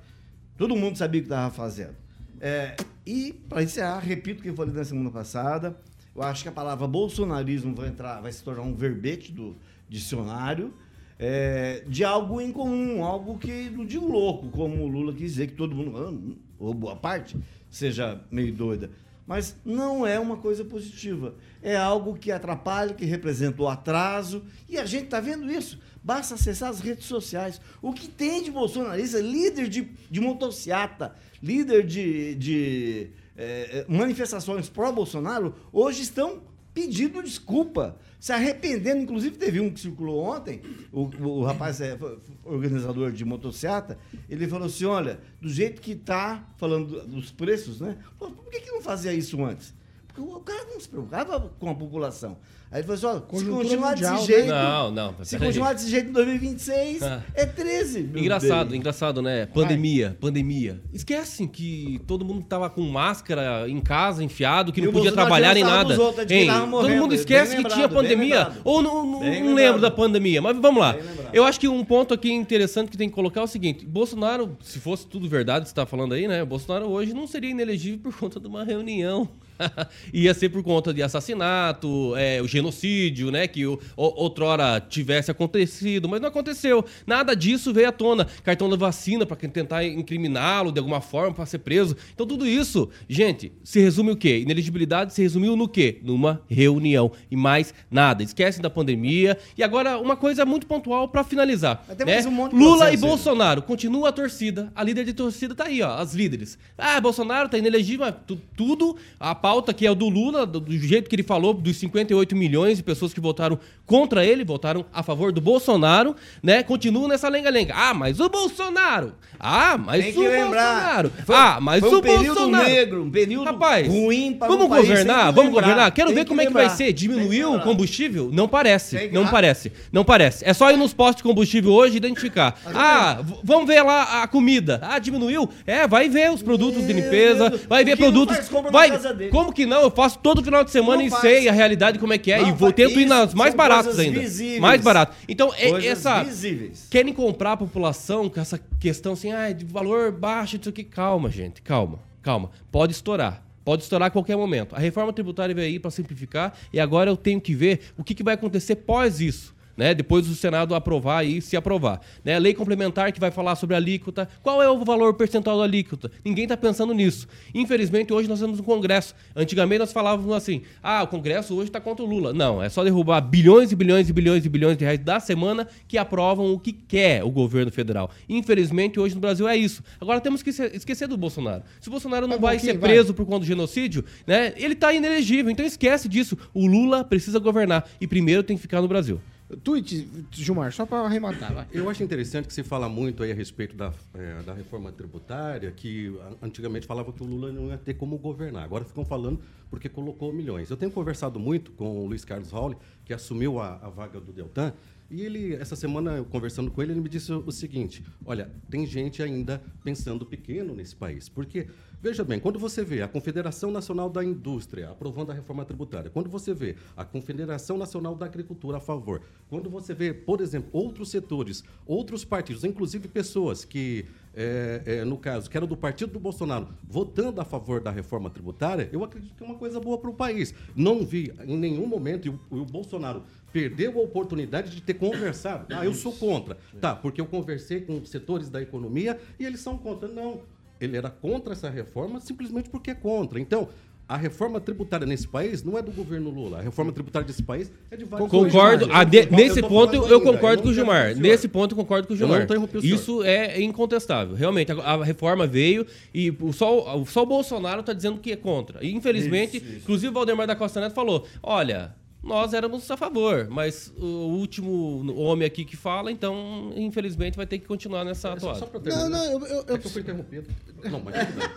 Speaker 6: Todo mundo sabia o que estava fazendo. É, e, para encerrar, repito o que eu falei na semana passada, eu acho que a palavra bolsonarismo vai, entrar, vai se tornar um verbete do dicionário é, de algo incomum, algo que não digo louco, como o Lula quis dizer, que todo mundo, ah, ou boa parte, seja meio doida. Mas não é uma coisa positiva. É algo que atrapalha, que representa o atraso. E a gente está vendo isso. Basta acessar as redes sociais. O que tem de bolsonarista, líder de, de motociata, líder de, de é, manifestações pró-Bolsonaro, hoje estão pedindo desculpa, se arrependendo. Inclusive, teve um que circulou ontem, o, o rapaz é organizador de motocicleta, ele falou assim: olha, do jeito que está falando dos preços, né? Por que, que não fazia isso antes? Porque o cara não se preocupava com a população. Aí ele falou assim: ó, se continuar
Speaker 1: mundial,
Speaker 6: desse jeito.
Speaker 4: Não, não.
Speaker 6: Se continuar desse jeito em 2026,
Speaker 4: Ah.
Speaker 6: é 13. meu
Speaker 4: Engraçado,
Speaker 6: bem.
Speaker 4: engraçado, né? Pandemia, pandemia. Esquecem que todo mundo tava com máscara em casa, enfiado, que
Speaker 6: E
Speaker 4: não podia
Speaker 6: Bolsonaro
Speaker 4: trabalhar nem nada.
Speaker 6: os outros,
Speaker 4: Hein?
Speaker 6: tirava
Speaker 4: Todo
Speaker 6: morrendo.
Speaker 4: mundo esquece que
Speaker 6: lembrado,
Speaker 4: tinha
Speaker 6: bem
Speaker 4: pandemia. Ou não, não, não lembro da pandemia, mas vamos lá. Eu acho que um ponto aqui interessante que tem que colocar é o seguinte: Bolsonaro, se fosse tudo verdade, você está falando aí, né? Bolsonaro hoje não seria inelegível por conta de uma reunião. Ia ser por conta de assassinato, é, o genocídio, né? Que o, outrora tivesse acontecido, mas não aconteceu. Nada disso veio à tona. Cartão da vacina para tentar incriminá-lo de alguma forma para ser preso. Então tudo isso, gente, se resume o quê? Inelegibilidade se resumiu no quê? Numa reunião e mais nada. Esquecem da pandemia. E agora uma coisa muito pontual para finalizar. Né?
Speaker 6: um
Speaker 4: Lula e. Bolsonaro continua a torcida. A líder de torcida tá aí, ó, as líderes. Ah, Bolsonaro tá inelegível, tudo. A pauta que é o do Lula, do, jeito que ele falou, dos 58 milhões de pessoas que votaram contra ele, votaram a favor do Bolsonaro, né? Continua nessa lenga-lenga. Ah, mas o Bolsonaro. Ah, mas
Speaker 6: Tem
Speaker 4: o
Speaker 6: lembrar.
Speaker 4: Bolsonaro.
Speaker 6: Foi-
Speaker 4: ah, mas
Speaker 6: foi
Speaker 4: o
Speaker 6: um período
Speaker 4: Bolsonaro.
Speaker 6: negro, um período
Speaker 4: Rapaz,
Speaker 6: ruim para
Speaker 4: vamos
Speaker 6: o
Speaker 4: governar, vamos
Speaker 6: lembrar,
Speaker 4: governar. Quero
Speaker 6: tem
Speaker 4: ver
Speaker 6: que
Speaker 4: como é que vai
Speaker 6: lembrar,
Speaker 4: ser. Diminuiu o
Speaker 6: lembrar.
Speaker 4: combustível? Não parece. Não parece. Não parece. É só ir nos postos de combustível hoje e identificar. Ah, vamos ver lá a comida. Ah, diminuiu? É, vai ver os produtos de
Speaker 6: Meu
Speaker 4: limpeza,
Speaker 6: Deus.
Speaker 4: vai ver produtos. Vai? Como que não? Eu faço todo final de semana
Speaker 6: Não
Speaker 4: e
Speaker 6: faz.
Speaker 4: sei a realidade como é que é.
Speaker 6: Não
Speaker 4: e vou tento ir nas mais baratas ainda.
Speaker 6: visíveis.
Speaker 4: Mais barato. Então, é, essa.
Speaker 6: visíveis.
Speaker 4: Querem comprar a população com essa questão assim, ah, de valor baixo, isso aqui. Calma, gente, calma, calma. Pode estourar. Pode estourar a qualquer momento. A reforma tributária veio aí para simplificar e agora eu tenho que ver o que, que vai acontecer pós isso. Né, depois do Senado aprovar e se aprovar. Né, lei complementar que vai falar sobre a alíquota. Qual é o valor percentual da alíquota? Ninguém está pensando nisso. Infelizmente, hoje nós temos um Congresso. Antigamente nós falávamos assim: ah, o Congresso hoje está contra o Lula. Não, é só derrubar bilhões e bilhões e bilhões e bilhões de reais da semana que aprovam o que quer o governo federal. Infelizmente, hoje no Brasil é isso. Agora temos que esquecer do Bolsonaro. Se o Bolsonaro não
Speaker 1: Vai,
Speaker 4: vai
Speaker 1: Boquinha,
Speaker 4: ser
Speaker 1: vai.
Speaker 4: preso por conta do genocídio, né? Ele tá inelegível. Então esquece disso. O Lula precisa governar. E primeiro tem que ficar no Brasil.
Speaker 1: Tweet, Gilmar, só pra arrematar, vai.
Speaker 5: Eu acho interessante que se fala muito aí a respeito da, eh, da reforma tributária, que antigamente falava que o Lula não ia ter como governar. Agora ficam falando porque colocou milhões. Eu tenho conversado muito com o Luiz Carlos Rauli, que assumiu a, a vaga do Deltan, e ele, essa semana, eu conversando com ele, ele me disse o seguinte: olha, tem gente ainda pensando pequeno nesse país. Porque, veja bem, quando você vê a Confederação Nacional da Indústria aprovando a reforma tributária, quando você vê a Confederação Nacional da Agricultura a favor, quando você vê, por exemplo, outros setores, outros partidos, inclusive pessoas que, é, é, no caso, que eram do partido do Bolsonaro, votando a favor da reforma tributária, eu acredito que é uma coisa boa para o país. Não vi em nenhum momento, e o, o Bolsonaro perdeu a oportunidade de ter conversado. Ah, eu sou contra. Tá, porque eu conversei com setores da economia e eles são contra. Não, ele era contra essa reforma simplesmente porque é contra. Então, a reforma tributária nesse país não é do governo Lula. A reforma tributária desse país é de vários
Speaker 4: Concordo. Ah, de-
Speaker 5: Eu
Speaker 4: nesse
Speaker 5: falando
Speaker 4: ponto eu concordo com o Gilmar. Nesse ponto eu concordo com o
Speaker 5: Eu não
Speaker 4: Gilmar.
Speaker 5: o.
Speaker 4: Isso é incontestável. Realmente, a, a reforma veio e só, o- só o Bolsonaro está dizendo que é contra. E infelizmente, inclusive o Valdemar da Costa Neto falou: olha. Nós éramos a favor, mas o último homem aqui que fala, então, infelizmente, vai ter que continuar nessa
Speaker 5: É Só,
Speaker 4: atuada.
Speaker 5: só pra
Speaker 1: Não,
Speaker 5: terminar.
Speaker 1: não, eu. eu, eu-
Speaker 5: É que eu fui interrompido. Não, mas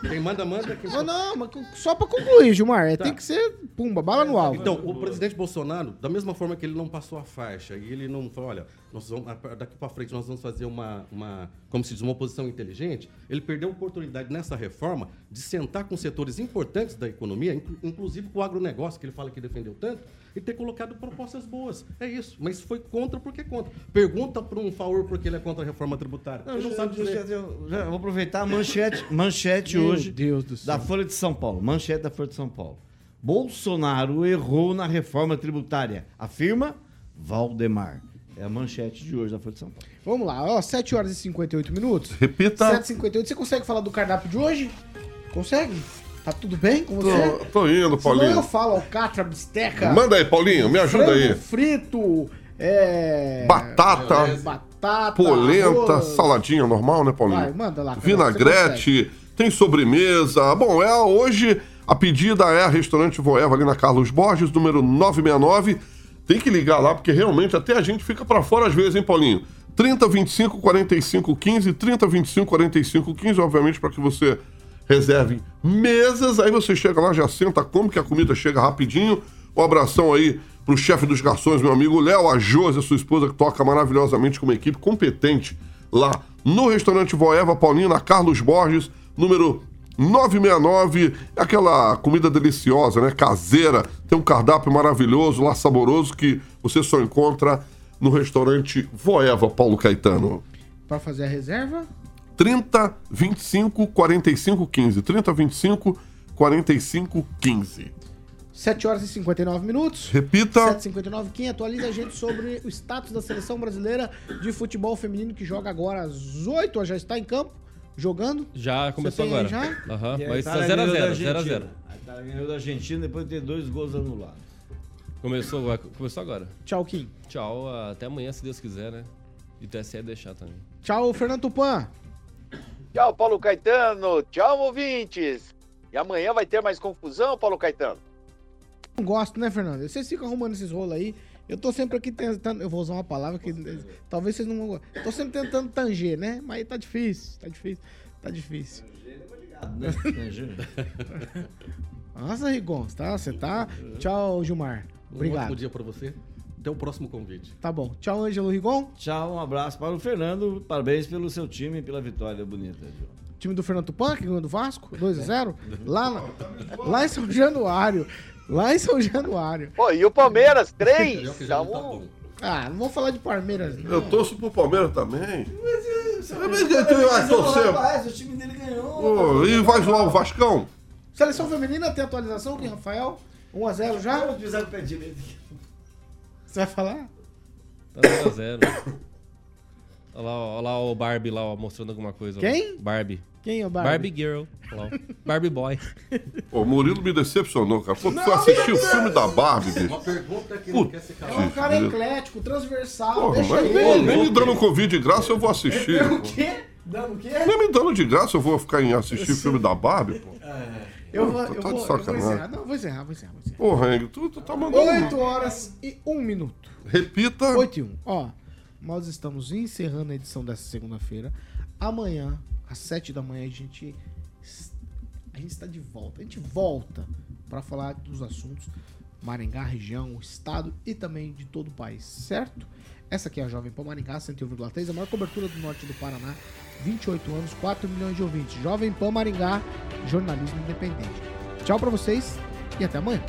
Speaker 5: quem manda, manda. Quem
Speaker 1: Não, não, mas só pra concluir, Gilmar. é, Tem que ser, pumba, bala no alvo.
Speaker 5: Então, o presidente Bolsonaro, da mesma forma que ele não passou a faixa e ele não falou, olha, nós vamos, daqui para frente nós vamos fazer uma, uma, como se diz, uma oposição inteligente, ele perdeu a oportunidade nessa reforma de sentar com setores importantes da economia, inclu- inclusive com o agronegócio, que ele fala que defendeu tanto, e ter colocado propostas boas. É isso. Mas foi contra porque é contra. Pergunta para um favor porque ele é contra a reforma tributária.
Speaker 6: Não,
Speaker 5: ele não
Speaker 6: já-
Speaker 5: sabe dizer.
Speaker 6: já- já vou aproveitar a manchete, manchete
Speaker 1: Meu
Speaker 6: hoje
Speaker 1: Deus do céu.
Speaker 6: da Folha de São Paulo. Manchete da Folha de São Paulo. Bolsonaro errou na reforma tributária. Afirma Valdemar. É a manchete de hoje da Folha de São Paulo.
Speaker 1: Vamos lá, ó, 7 horas e 58 minutos.
Speaker 2: Repita.
Speaker 1: 7h58. Você consegue falar do cardápio de hoje? Consegue? Tá tudo bem com você?
Speaker 2: Tô, tô indo,
Speaker 1: Senão eu
Speaker 2: Paulinho.
Speaker 1: falo alcatra, bisteca,
Speaker 2: Manda aí, Paulinho, me ajuda
Speaker 1: frango
Speaker 2: aí.
Speaker 1: frito, é...
Speaker 2: Batata,
Speaker 1: batata,
Speaker 2: polenta,
Speaker 1: arroz.
Speaker 2: saladinha normal, né, Paulinho?
Speaker 1: Vai, manda lá.
Speaker 2: Vinagrete, tem sobremesa. Bom, é hoje a pedida é Restaurante Voeva ali na Carlos Borges, número 969. Tem que ligar lá, porque realmente até a gente fica pra fora às vezes, hein, Paulinho? 30 25 45 15, 30 25 45 15, obviamente, para que você reserve mesas. Aí você chega lá, já senta, come, que a comida chega rapidinho. Um abração aí pro chefe dos garçons, meu amigo Léo, a Josi, sua esposa, que toca maravilhosamente com uma equipe competente lá no restaurante Voeva Paulinho, na Carlos Borges, número 969. É aquela comida deliciosa, né? Caseira. Tem um cardápio maravilhoso, lá saboroso, que você só encontra no restaurante Voeva Paulo Caetano.
Speaker 1: Pra fazer a reserva?
Speaker 2: 30 25 45 15. 30 25 45 15.
Speaker 1: 7 horas e 59 minutos.
Speaker 2: Repita.
Speaker 1: 7h59. Quem atualiza a gente sobre o status da seleção brasileira de futebol feminino que joga agora às 8 já está em campo, jogando.
Speaker 4: Já começou
Speaker 1: aí
Speaker 4: agora.
Speaker 1: já?
Speaker 4: Aham,
Speaker 6: E a
Speaker 4: mas tá
Speaker 6: Itália ganhou da
Speaker 4: 0x0, 0x0.
Speaker 6: Argentina. A Itália ganhou da Argentina depois de ter dois gols anulados.
Speaker 4: Começou, vai- começou agora.
Speaker 1: Tchau, Kim.
Speaker 4: Tchau, até amanhã, se Deus quiser, né? E o TSE deixar também.
Speaker 1: Tchau, Fernando Tupan.
Speaker 3: Tchau, Paulo Caetano. Tchau, ouvintes. E amanhã vai ter mais confusão, Paulo Caetano?
Speaker 1: Não gosto, né, Fernando? Vocês ficam arrumando esses rolos aí. Eu tô sempre aqui tentando. Eu vou usar uma palavra que talvez vocês não vão gostar. Tô sempre tentando tanger, né? Mas tá difícil, tá difícil, tá difícil.
Speaker 6: Né?
Speaker 1: Nossa, Rigon, tá? Você tá. Tchau, Gilmar.
Speaker 5: Um ótimo
Speaker 1: Obrigado.
Speaker 5: dia para você. Até o próximo convite.
Speaker 1: Tá bom. Tchau, Ângelo Rigon.
Speaker 6: Tchau, um abraço para o Fernando. Parabéns pelo seu time e pela vitória bonita. Gil.
Speaker 1: Time do Fernando Tupan, que ganhou do Vasco, 2x0. Lá, na- lá em São Januário. Lá em São Januário.
Speaker 3: Pô, e o Palmeiras, três? Tá
Speaker 5: tá
Speaker 3: um-
Speaker 5: bom.
Speaker 1: Ah, não vou falar de Palmeiras. não.
Speaker 2: Eu torço pro Palmeiras também.
Speaker 6: Mas
Speaker 2: tu vai torcer.
Speaker 6: Rapaz, o time dele ganhou.
Speaker 2: Ô, e vai zoar o Vascão?
Speaker 1: Seleção feminina tem atualização aqui, Rafael? 1x0 já?
Speaker 6: Vamos utilizar o pé direito.
Speaker 1: Você vai falar?
Speaker 4: Tá 0x0. Olha lá, ó, olha lá o Barbie lá, ó, mostrando alguma coisa. ó.
Speaker 1: Quem?
Speaker 4: Barbie.
Speaker 1: Quem é o Barbie?
Speaker 4: Barbie Girl. Lá. Barbie Boy.
Speaker 2: Ô, o Murilo me decepcionou, cara. Pô, tu foi assistir o filme da Barbie, bicho.
Speaker 5: Uma pergunta que não quer se
Speaker 1: É um cara eclético, transversal.
Speaker 2: Porra,
Speaker 1: deixa
Speaker 2: mas
Speaker 1: ele.
Speaker 2: nem, nem me dando Covid de graça eu vou assistir.
Speaker 1: O quê? Dando o quê?
Speaker 2: Nem me dando de graça eu vou ficar em assistir filme da Barbie, pô.
Speaker 1: Eu vou,
Speaker 2: Tá
Speaker 1: eu
Speaker 2: de
Speaker 1: vou, eu vou
Speaker 2: sacanagem.
Speaker 1: encerrar. Não, vou encerrar, vou encerrar, vou encerrar.
Speaker 2: Porra, Henrique, tu, tu tá mandando.
Speaker 1: 8 horas e 1 minuto.
Speaker 2: Repita.
Speaker 1: 8 e 1. Ó, nós estamos encerrando a edição dessa segunda-feira. Amanhã, às 7 da manhã, a gente. A gente está de volta. A gente volta para falar dos assuntos Maringá, região, estado e também de todo o país, certo? Essa aqui é a Jovem Pan Maringá, 101,3, a maior cobertura do norte do Paraná. 28 anos, 4 milhões de ouvintes. Jovem Pan Maringá, jornalismo independente. Tchau para vocês e até amanhã.